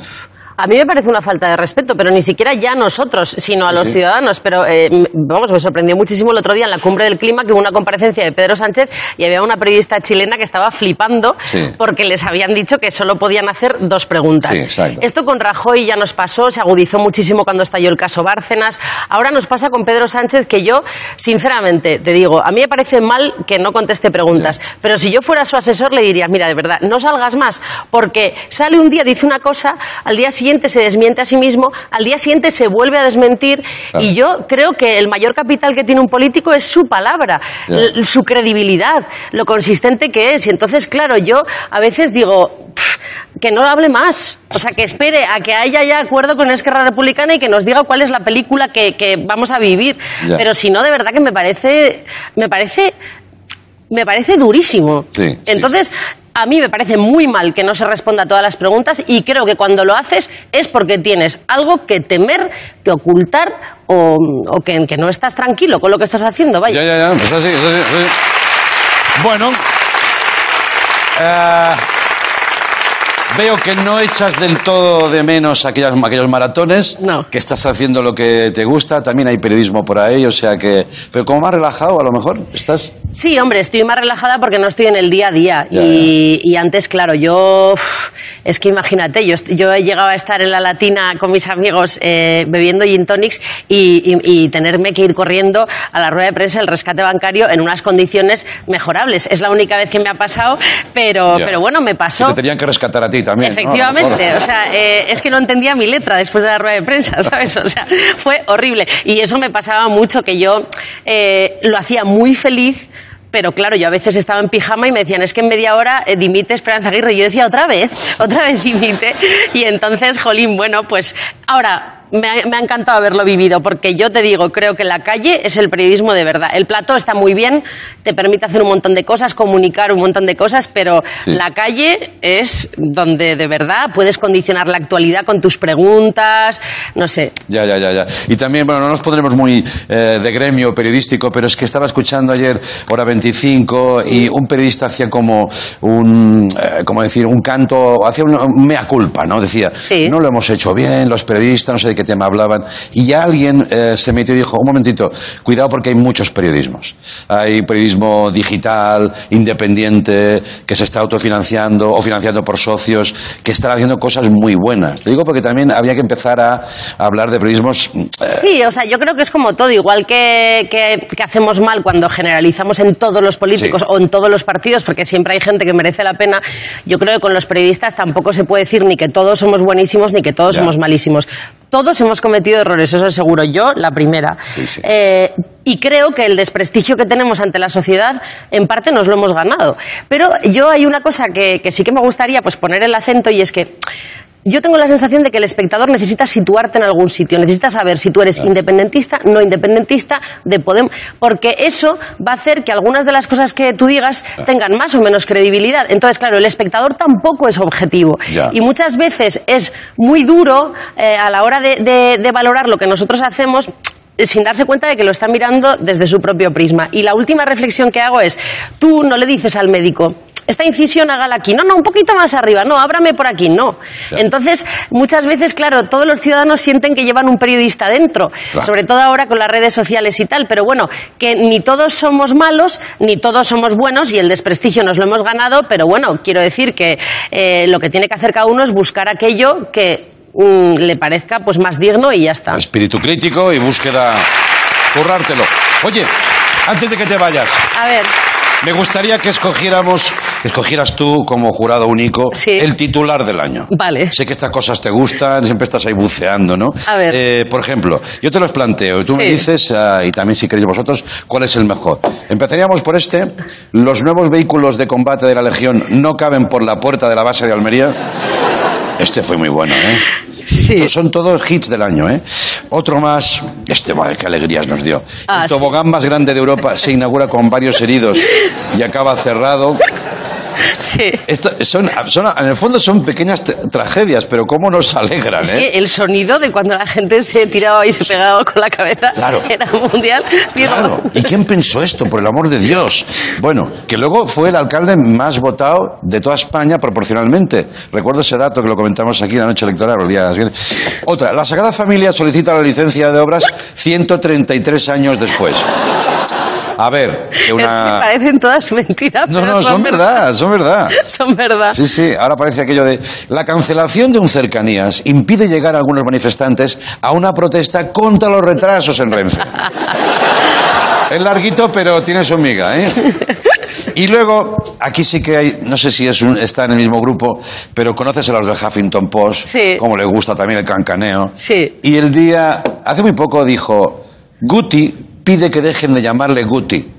A mí me parece una falta de respeto, pero ni siquiera ya a nosotros, sino a los Sí. ciudadanos. Pero, eh, vamos, me sorprendió muchísimo el otro día en la cumbre del clima que hubo una comparecencia de Pedro Sánchez y había una periodista chilena que estaba flipando Sí. porque les habían dicho que solo podían hacer dos preguntas. Sí. Esto con Rajoy ya nos pasó, se agudizó muchísimo cuando estalló el caso Bárcenas. Ahora nos pasa con Pedro Sánchez que yo, sinceramente, te digo, a mí me parece mal que no conteste preguntas, pero si yo fuera su asesor le diría, mira, de verdad, no salgas más, porque sale un día, dice una cosa, al día siguiente se desmiente a sí mismo, al día siguiente se vuelve a desmentir, Claro. y yo creo que el mayor capital que tiene un político es su palabra, su credibilidad, lo consistente que es. Y entonces, claro, yo a veces digo, "Pff, que no hable más. O sea, que espere a que haya ya acuerdo con Esquerra Republicana y que nos diga cuál es la película que, que vamos a vivir. Ya. Pero si no, de verdad que me parece, me parece me parece durísimo. Sí, sí, Entonces, a mí me parece muy mal que no se responda a todas las preguntas y creo que cuando lo haces es porque tienes algo que temer, que ocultar o, o que, que no estás tranquilo con lo que estás haciendo. Vaya. Ya, ya, ya, pues así, es así, es así. Bueno, eh, veo que no echas del todo de menos aquellas, aquellos maratones, que estás haciendo lo que te gusta, también hay periodismo por ahí, o sea que... Pero como más relajado a lo mejor, ¿estás? Sí, hombre, estoy más relajada porque no estoy en el día a día. y, y antes, claro, yo. es que imagínate, yo, yo he llegado a estar en la latina con mis amigos eh, bebiendo gin tonics y, y- y tenerme que ir corriendo a la rueda de prensa del rescate bancario en unas condiciones mejorables. Es la única vez que me ha pasado, pero, Ya. pero bueno, me pasó. te tenían que rescatar a ti también. Efectivamente, o sea, eh, es que no entendía mi letra después de la rueda de prensa, ¿sabes? O sea, fue horrible. Y eso me pasaba mucho, que yo eh, lo hacía muy feliz. Pero claro, yo a veces estaba en pijama y me decían, es que en media hora eh, dimite Esperanza Aguirre. Y yo decía, otra vez, *laughs* otra vez dimite. Y entonces, jolín, bueno, pues ahora me ha, me ha encantado haberlo vivido, porque yo te digo, creo que la calle es el periodismo de verdad. El plató está muy bien, te permite hacer un montón de cosas, comunicar un montón de cosas, pero la calle es donde de verdad puedes condicionar la actualidad con tus preguntas, no sé. Ya, ya, ya, ya. Y también, bueno, no nos pondremos muy eh, de gremio periodístico, pero es que estaba escuchando ayer Hora 25 y un periodista hacía como un, eh, como decir, un canto, hacía un, un mea culpa, ¿no? Decía, no lo hemos hecho bien, los periodistas, no sé qué tema hablaban. Y ya alguien eh, se metió y dijo, un momentito, cuidado porque hay muchos periodismos. Hay periodismo digital, independiente, que se está autofinanciando o financiando por socios, que están haciendo cosas muy buenas. Te digo porque también había que empezar a, a hablar de periodismos eh, Sí, o sea, yo creo que es como todo, igual que, que- que hacemos mal cuando generalizamos en todos los políticos Sí. o en todos los partidos, porque siempre hay gente que merece la pena, yo creo que con los periodistas tampoco se puede decir ni que todos somos buenísimos ni que todos Ya. somos malísimos. Todos hemos cometido errores, eso es seguro. Yo, la primera. Eh, y creo que el desprestigio que tenemos ante la sociedad, en parte, nos lo hemos ganado. Pero yo hay una cosa que, que sí que me gustaría pues, poner el acento y es que yo tengo la sensación de que el espectador necesita situarte en algún sitio, necesita saber si tú eres independentista, no independentista, de Podemos, porque eso va a hacer que algunas de las cosas que tú digas tengan más o menos credibilidad. Entonces, claro, el espectador tampoco es objetivo. Ya. Y muchas veces es muy duro eh, a la hora de, de- de valorar lo que nosotros hacemos sin darse cuenta de que lo está mirando desde su propio prisma. Y la última reflexión que hago es, tú no le dices al médico, esta incisión hágala aquí, no, no, un poquito más arriba, no, ábrame por aquí, no. Claro. Entonces, muchas veces, claro, todos los ciudadanos sienten que llevan un periodista dentro, Claro. sobre todo ahora con las redes sociales y tal, pero bueno, que ni todos somos malos, ni todos somos buenos y el desprestigio nos lo hemos ganado, pero bueno, quiero decir que eh, lo que tiene que hacer cada uno es buscar aquello que mm, le parezca pues más digno y ya está. espíritu crítico y búsqueda, currártelo. Oye, antes de que te vayas, A ver, me gustaría que escogiéramos, que escogieras tú como jurado único el titular del año. Vale. Sé que estas cosas te gustan, siempre estás ahí buceando, ¿no? A ver. Eh, por ejemplo, yo te los planteo y tú me Sí. dices, ah, y también si queréis vosotros, cuál es el mejor. Empezaríamos por este. Los nuevos vehículos de combate de la Legión no caben por la puerta de la base de Almería. Este fue muy bueno, ¿eh? Son todos hits del año, ¿eh? Otro más. Este, madre, qué alegrías nos dio. Ah, el tobogán más grande de Europa se inaugura con varios heridos y acaba cerrado. *laughs* Sí. Esto son, son- en el fondo son pequeñas tra- tragedias, pero cómo nos alegran, es ¿eh? que el sonido de cuando la gente se tiraba y se pegaba con la cabeza Claro. era mundial. Claro. ¿Y quién pensó esto, por el amor de Dios? Bueno, que luego fue el alcalde más votado de toda España proporcionalmente. Recuerdo ese dato que lo comentamos aquí en la noche electoral. el día siguiente. Otra, la Sagrada Familia solicita la licencia de obras 133 años después. A ver, que *laughs* Es que una... parecen todas mentiras. No, pero no, son verdad, son verdad. *laughs* Son verdad. Sí, sí, ahora parece aquello de la cancelación de un cercanías impide llegar a algunos manifestantes a una protesta contra los retrasos en Renfe. *laughs* Es larguito, pero tiene su miga, ¿eh? Y luego, aquí sí que hay, no sé si es un- está en el mismo grupo, pero conoces a los del Huffington Post, como le gusta también el cancaneo. Sí. Y el día, hace muy poco dijo, Guti pide que dejen de llamarle Guti.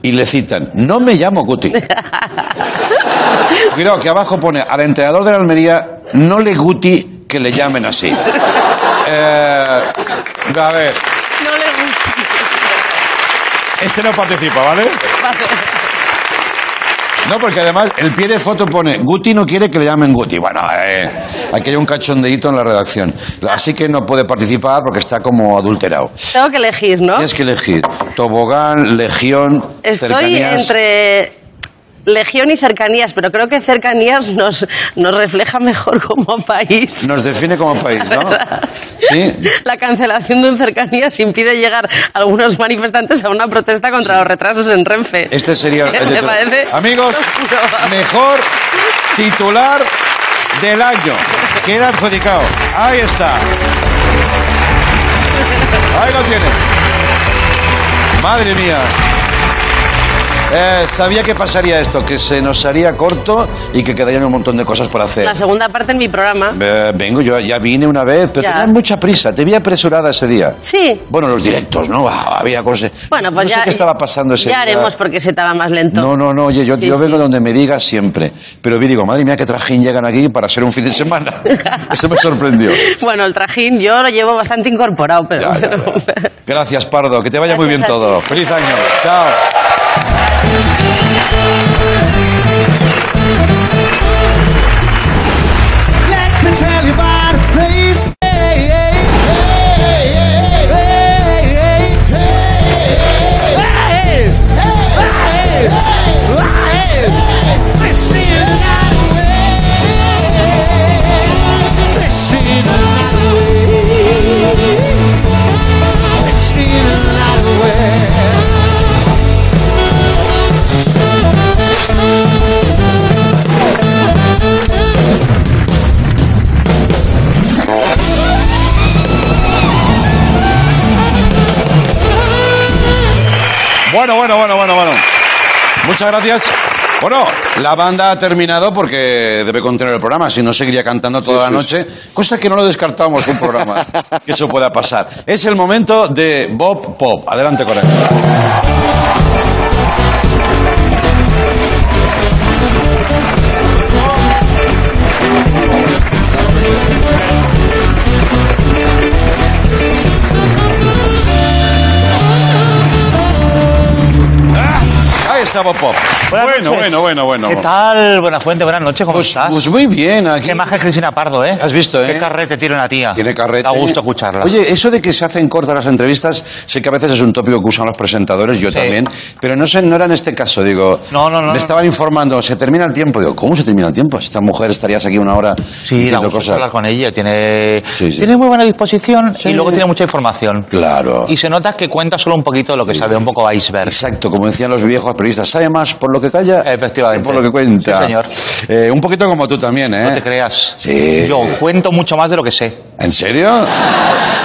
Y le citan, no me llamo Guti. *laughs* Cuidado, que abajo pone al entrenador de la Almería, no le Guti que le llamen así. Eh, a ver, No le gusta. este no participa, ¿vale? Vale. No, porque además el pie de foto pone Guti no quiere que le llamen Guti. Bueno, eh, aquí hay un cachondeíto en la redacción. Así que no puede participar porque está como adulterado. Tengo que elegir, ¿no? Tienes que elegir tobogán, legión, Estoy cercanías. entre legión y cercanías, pero creo que cercanías nos, nos refleja mejor como país. Nos define como país, ¿no? Sí. La cancelación de un cercanías impide llegar a algunos manifestantes a una protesta contra los retrasos en Renfe. Este sería el mejor titular del año. Queda adjudicado. Ahí está. Ahí lo tienes. Madre mía. Eh, sabía que pasaría esto, que se nos haría corto y que quedarían un montón de cosas por hacer. La segunda parte en mi programa. Eh, vengo, yo ya vine una vez, pero Ya. tenía mucha prisa. Te vi apresurada ese día. Sí. Bueno, los directos, ¿no? Ah, había cosas. Bueno, pues no ya. sé qué estaba pasando ese Ya día. haremos porque se estaba más lento. No, no, no, oye, yo, Sí, yo vengo sí. donde me digas siempre. Pero vi, digo, madre mía, qué trajín llegan aquí para ser un fin de semana. *laughs* Eso me sorprendió. Bueno, el trajín yo lo llevo bastante incorporado, pero. Ya, ya, ya. *laughs* Gracias, Pardo, que te vaya muy bien Gracias todo. Feliz año. Chao. Bueno, bueno, bueno, bueno, bueno. Muchas gracias. Bueno, la banda ha terminado porque debe continuar el programa, si no seguiría cantando toda la noche, cosa que no lo descartamos un programa, *laughs* que eso pueda pasar. Es el momento de Bob Pop. Adelante con él. Pop. Buenas bueno, noches. bueno, bueno, bueno. ¿Qué tal? Buena fuente, buenas noches, ¿cómo Pues, estás? pues muy bien. Aquí. Qué maja es Cristina Pardo, ¿eh? Has visto, ¿eh? Qué carrete tiene una tía. Tiene carrete. Da gusto escucharla. Oye, eso de que se hacen cortas las entrevistas, sé que a veces es un tópico que usan los presentadores, yo Sí. también, pero no sé, no era en este caso, digo. No, no, no, Me no. estaban informando, se termina el tiempo. Digo, ¿cómo se termina el tiempo? Esta mujer estarías aquí una hora Sí, diciendo cosas. hablar con ella. Tiene, Sí, sí. tiene muy buena disposición y luego tiene mucha información. Claro. Y se nota que cuenta solo un poquito de lo que sabe, un poco iceberg. Exacto, como decían los viejos periodistas, sabe más por lo que calla Efectivamente. que por lo que cuenta. Sí, señor. Eh, un poquito como tú también, ¿eh? No te creas. Sí. Yo cuento mucho más de lo que sé. ¿En serio?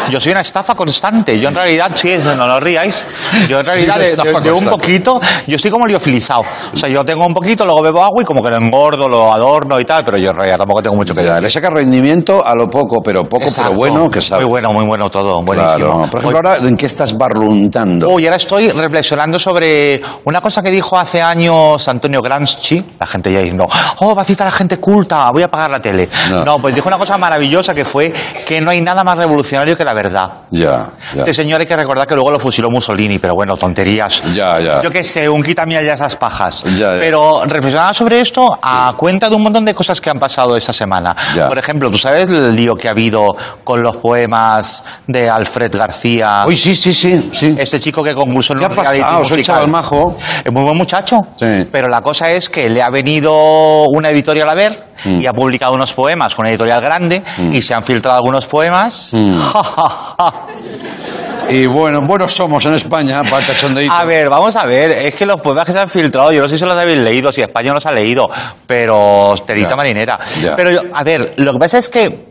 Yo soy una estafa constante. Yo en realidad, sí, no, no os ríais. Yo en Sí, realidad una de, de- de un poquito, yo estoy como liofilizado. O sea, yo tengo un poquito, luego bebo agua y como que lo engordo, lo adorno y tal, pero yo en realidad tampoco tengo mucho que decir. le saca rendimiento a lo poco, pero poco, Exacto. pero bueno, que sabe. Muy bueno, muy bueno todo, buenísimo. Claro. Por ejemplo, ahora, ¿en qué estás barluntando? Hoy ahora estoy reflexionando sobre una cosa que dijo hace años Antonio Gramsci, la gente ya diciendo, oh, va a citar a gente culta, voy a apagar la tele. No. No. pues dijo una cosa maravillosa que fue que no hay nada más revolucionario que la verdad. Ya, ya. Este señor hay que recordar que luego lo fusiló Mussolini, pero bueno, tonterías. Ya, ya. Yo qué sé, un quítame ya esas pajas. Ya, ya. Pero reflexionaba sobre esto a cuenta de un montón de cosas que han pasado esta semana. Ya. Por ejemplo, ¿tú sabes el lío que ha habido con los poemas de Alfred García? Uy, sí, sí, sí, sí. Este chico que concursó en ¿Qué un ha pasado? Soy chaval majo. Es muy buen muchacho. Sí. Pero la cosa es que le ha venido una editorial a ver Mm. y ha publicado unos poemas con una editorial grande y se han filtrado algunos poemas. Mm. Ja, ja, ja. Y bueno, buenos somos en España para cachondeíto. A ver, vamos a ver, es que los poemas que se han filtrado, yo no sé si los habéis leído, si España los ha leído, pero terita marinera. Ya. Pero a ver, lo que pasa es que,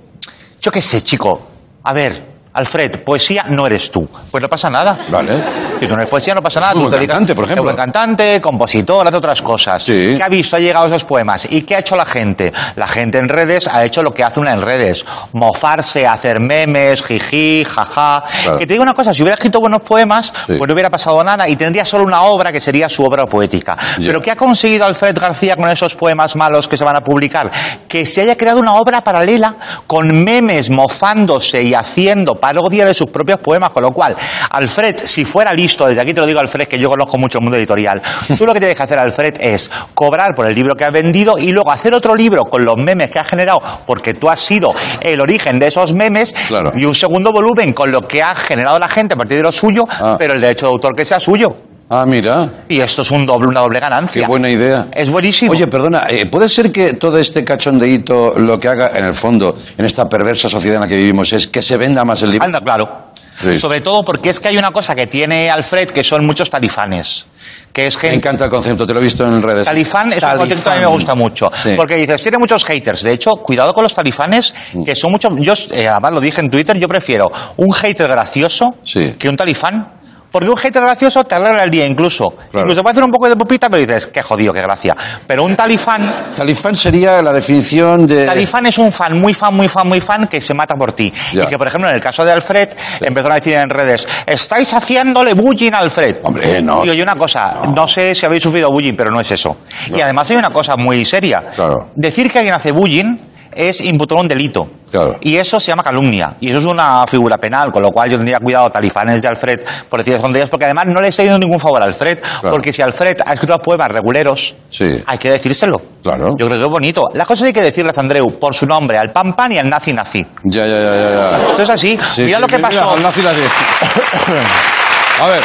yo qué sé, chico, a ver, Alfred, poesía no eres tú. Pues no pasa nada. Vale. Si tú no eres poesía, no pasa nada. Tú te dedicas- cantante, por ejemplo. Eres buen cantante, compositor, hace otras cosas. Sí. ¿Qué ha visto? Ha llegado esos poemas. ¿Y qué ha hecho la gente? La gente en redes ha hecho lo que hace una en redes. Mofarse, hacer memes, jiji, jaja. Claro. Que te digo una cosa, si hubiera escrito buenos poemas, Sí. pues no hubiera pasado nada y tendría solo una obra que sería su obra poética. Ya. Pero ¿qué ha conseguido Alfred García con esos poemas malos que se van a publicar? Que se haya creado una obra paralela con memes mofándose y haciendo parodia de sus propios poemas, con lo cual, Alfred, si fuera listo, desde aquí te lo digo, Alfred, que yo conozco mucho el mundo editorial, tú lo que tienes que hacer, Alfred, es cobrar por el libro que has vendido y luego hacer otro libro con los memes que has generado, porque tú has sido el origen de esos memes, Claro. y un segundo volumen con lo que ha generado la gente a partir de lo suyo, Ah. pero el derecho de autor que sea suyo. Ah, mira. Y esto es un doble, una doble ganancia. Qué buena idea. Es buenísimo. Oye, perdona, eh, ¿puede ser que todo este cachondeíto lo que haga en el fondo, en esta perversa sociedad en la que vivimos, es que se venda más el libro? Anda, claro. Sí. Sobre todo porque es que hay una cosa que tiene Alfred que son muchos talifanes. Que es Me gente. encanta el concepto, te lo he visto en redes. Talifán es un concepto que a mí me gusta mucho. Sí. Porque dices, tiene muchos haters. De hecho, cuidado con los talifanes, Mm. que son muchos. Yo, eh, además, lo dije en Twitter, yo prefiero un hater gracioso Sí. que un talifán. Porque un hater gracioso te alegra el día incluso. Claro. Incluso puede hacer un poco de pupita, pero dices, qué jodido, qué gracia. Pero un talifán. Talifán sería la definición de... Talifán es un fan, muy fan, muy fan, muy fan, que se mata por ti. Ya. Y que, por ejemplo, en el caso de Alfred, empezaron a decir en redes, estáis haciéndole bullying a Alfred. Hombre, no. Y oye, una cosa, no. sé si habéis sufrido bullying, pero no es eso. Y además hay una cosa muy seria. Claro. Decir que alguien hace bullying es imputar un delito. Claro. Y eso se llama calumnia. Y eso es una figura penal, con lo cual yo tendría cuidado, talifanes de Alfred, por decir son de ellos, porque además no le estoy dando ningún favor a Alfred. Porque si Alfred ha escrito poemas reguleros, Sí. hay que decírselo. Claro. Yo creo que es bonito. Las cosas hay que decirlas, Andreu, por su nombre, al pan pan y al nazi nazi. Ya, ya, ya, ya. ya. Esto es así. Sí, Mira sí, lo que mira, pasó. al nazi, nazi. *coughs* A ver,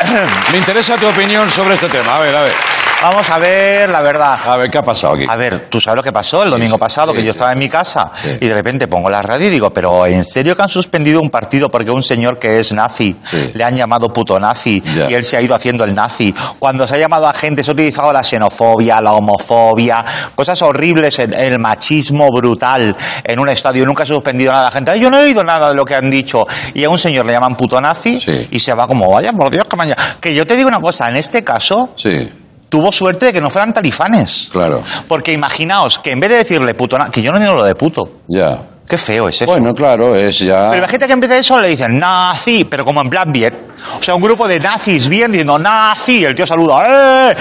*coughs* me interesa tu opinión sobre este tema. A ver, a ver. Vamos a ver la verdad. A ver, ¿qué ha pasado aquí? A ver, tú sabes lo que pasó el domingo pasado, que yo estaba en mi casa Sí. y de repente pongo la radio y digo, pero ¿en serio que han suspendido un partido porque un señor que es nazi Sí. le han llamado puto nazi Ya. y él se ha ido haciendo el nazi? Cuando se ha llamado a gente, se ha utilizado la xenofobia, la homofobia, cosas horribles, el, el machismo brutal en un estadio. Nunca ha suspendido nada. La gente, "Ay, yo no he oído nada de lo que han dicho. Y a un señor le llaman puto nazi Sí. y se va como, vaya, por Dios, que Que yo te digo una cosa, en este caso Sí, tuvo suerte de que no fueran talifanes. claro. Porque imaginaos que en vez de decirle puto, que yo no entiendo lo de puto. Ya. Qué feo es eso. Bueno, claro, es ya... Pero imagínate que en vez de eso le dicen nazi, pero como en plan bien. O sea, un grupo de nazis bien diciendo nazi, el tío saluda. ¡eh!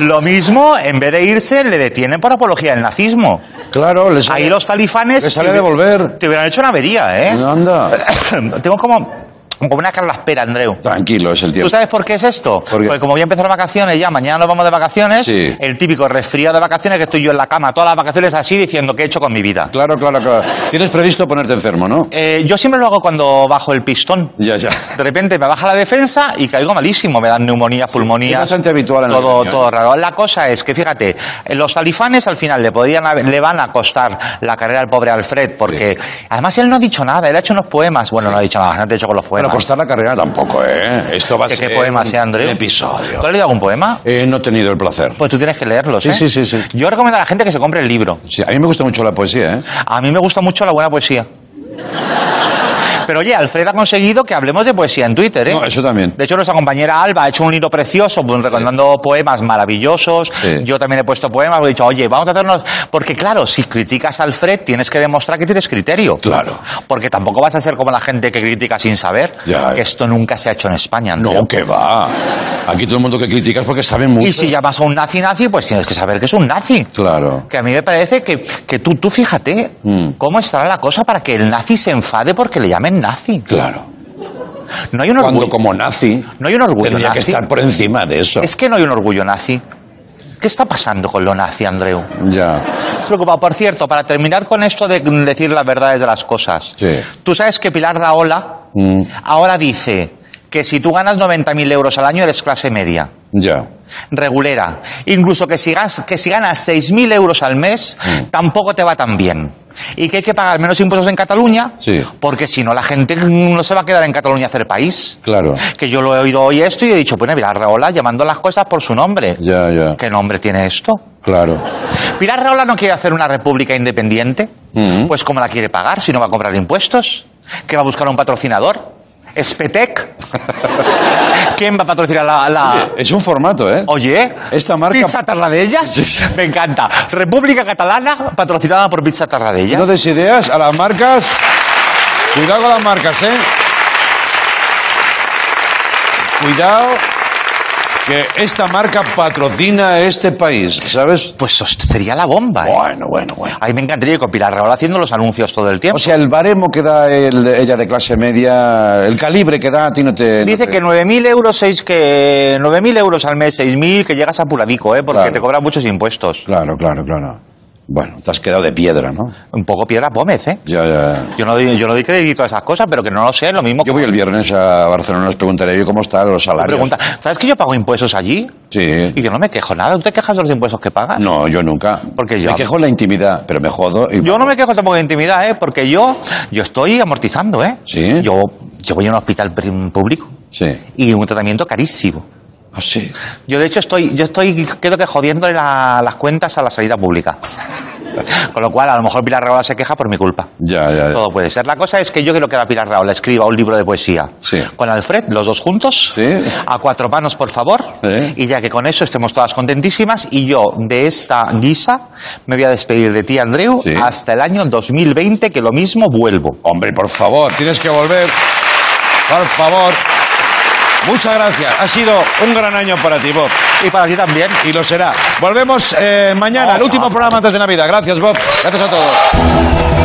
Lo mismo, en vez de irse, le detienen por apología del nazismo. Claro, les sale, Ahí los talifanes. le sale te- devolver. Te hubieran hecho una avería, ¿eh? Anda. *coughs* Tengo como, como una cara a la espera, Andreu. Tranquilo, es el tiempo. ¿Tú sabes por qué es esto? ¿Por qué? Porque como voy a empezar las vacaciones ya, mañana nos vamos de vacaciones, Sí. el típico resfriado de vacaciones que estoy yo en la cama todas las vacaciones así diciendo qué he hecho con mi vida. Claro, claro, claro. Tienes previsto ponerte enfermo, ¿no? Eh, yo siempre lo hago cuando bajo el pistón. Ya, ya. De repente me baja la defensa y caigo malísimo. Me dan neumonías, pulmonías. es bastante habitual en todo, ¿eh? todo raro. La cosa es que, fíjate, los talifanes al final le, podrían le van a costar la carrera al pobre Alfred, porque además él no ha dicho nada, él ha hecho unos poemas. Bueno, no ha dicho nada, no ha hecho con los Bueno, poemas. Costar la carrera tampoco, ¿eh? Esto va a ¿Qué, ser qué poemas, un eh, Andreu? episodio. ¿Tú has leído algún poema? Eh, no he tenido el placer. Pues tú tienes que leerlos, Sí, ¿eh? sí, sí, sí. Yo recomiendo a la gente que se compre el libro. Sí, a mí me gusta mucho la poesía, ¿eh? A mí me gusta mucho la buena poesía. Pero oye, Alfred ha conseguido que hablemos de poesía en Twitter, ¿eh? No, eso también. De hecho, nuestra compañera Alba ha hecho un libro precioso, recomendando poemas maravillosos. Sí. Yo también he puesto poemas, he dicho, oye, vamos a hacernos... Porque claro, si criticas a Alfred, tienes que demostrar que tienes criterio. Claro. Porque tampoco vas a ser como la gente que critica sin saber. Ya. Que esto nunca se ha hecho en España. Andreu. No, que va. Aquí todo el mundo que critica es porque sabe mucho. Y si llamas a un nazi nazi, pues tienes que saber que es un nazi. Claro. Que a mí me parece que, que tú, tú fíjate Mm. cómo estará la cosa para que el nazi se enfade porque le llamen nazi. Claro. No hay un Cuando orgullo. como nazi No hay un orgullo tendría que nazi. estar por encima de eso. Es que no hay un orgullo nazi. ¿Qué está pasando con lo nazi, Andreu? Ya. Preocupado. Por cierto, para terminar con esto de decir las verdades de las cosas. Sí. Tú sabes que Pilar Raola Mm, ahora dice que si tú ganas 90.000 euros al año eres clase media. ya. regulera. Incluso que si, gas- que si ganas 6.000 euros al mes, Mm. tampoco te va tan bien. Y que hay que pagar menos impuestos en Cataluña, Sí. porque si no la gente no se va a quedar en Cataluña a hacer país. Claro. Que yo lo he oído hoy esto y he dicho, pues mira, Raola llamando las cosas por su nombre. Ya, ya. ¿Qué nombre tiene esto? Claro. ¿Pilar Raola no quiere hacer una república independiente? Mm. Pues ¿cómo la quiere pagar si no va a cobrar impuestos? ¿Que va a buscar un patrocinador? ¿Spetec? *laughs* ¿Quién va a patrocinar la...? la- Es un formato, ¿eh? Oye, Esta marca- Pizza Tarradellas, me encanta. República Catalana, patrocinada por Pizza Tarradellas. No des ideas a las marcas. Cuidado con las marcas, ¿eh? Cuidado. Que esta marca patrocina este país, ¿sabes? Pues sería la bomba, ¿eh? Bueno, bueno, bueno. A mí me encantaría ir con Pilar haciendo los anuncios todo el tiempo. O sea, el baremo que da el- ella de clase media, el calibre que da a ti no te... no Dice te- que 9.000 euros, seis, que 9.000 euros al mes, 6.000, que llegas a puradico, ¿eh? Porque Claro. te cobran muchos impuestos. Claro, claro, claro. Bueno, te has quedado de piedra, ¿no? Un poco piedra pómez, ¿eh? Ya, ya. Yo no, doy, yo no doy crédito a esas cosas, pero que no lo sé, lo mismo. Yo voy el viernes a Barcelona, les preguntaré yo cómo están los salarios. Pregunta, ¿sabes que yo pago impuestos allí? Sí. Y que no me quejo nada. ¿Tú te quejas de los impuestos que pagas? No, yo nunca. Porque yo- Me quejo en la intimidad, pero me jodo. Y... Yo no me quejo tampoco de intimidad, ¿eh? Porque yo, yo estoy amortizando, ¿eh? ¿Sí? Yo, yo voy a un hospital público Sí. y un tratamiento carísimo. Yo, de hecho, estoy, yo estoy, creo que jodiendo las cuentas a la salida pública. Con lo cual, a lo mejor Pilar Rahola se queja por mi culpa. Ya, ya, ya. Todo puede ser. La cosa es que yo quiero que la Pilar Rahola escriba un libro de poesía. Sí. Con Alfred, los dos juntos. Sí. A cuatro manos, por favor. Sí. Y ya que con eso estemos todas contentísimas. Y yo, de esta guisa, me voy a despedir de ti, Andreu, Sí. hasta el año 2020, que lo mismo vuelvo. Hombre, por favor, tienes que volver. Por favor. Muchas gracias. Ha sido un gran año para ti, Bob. Y para ti también. Y lo será. Volvemos eh, mañana, el último programa antes de Navidad. Gracias, Bob. Gracias a todos.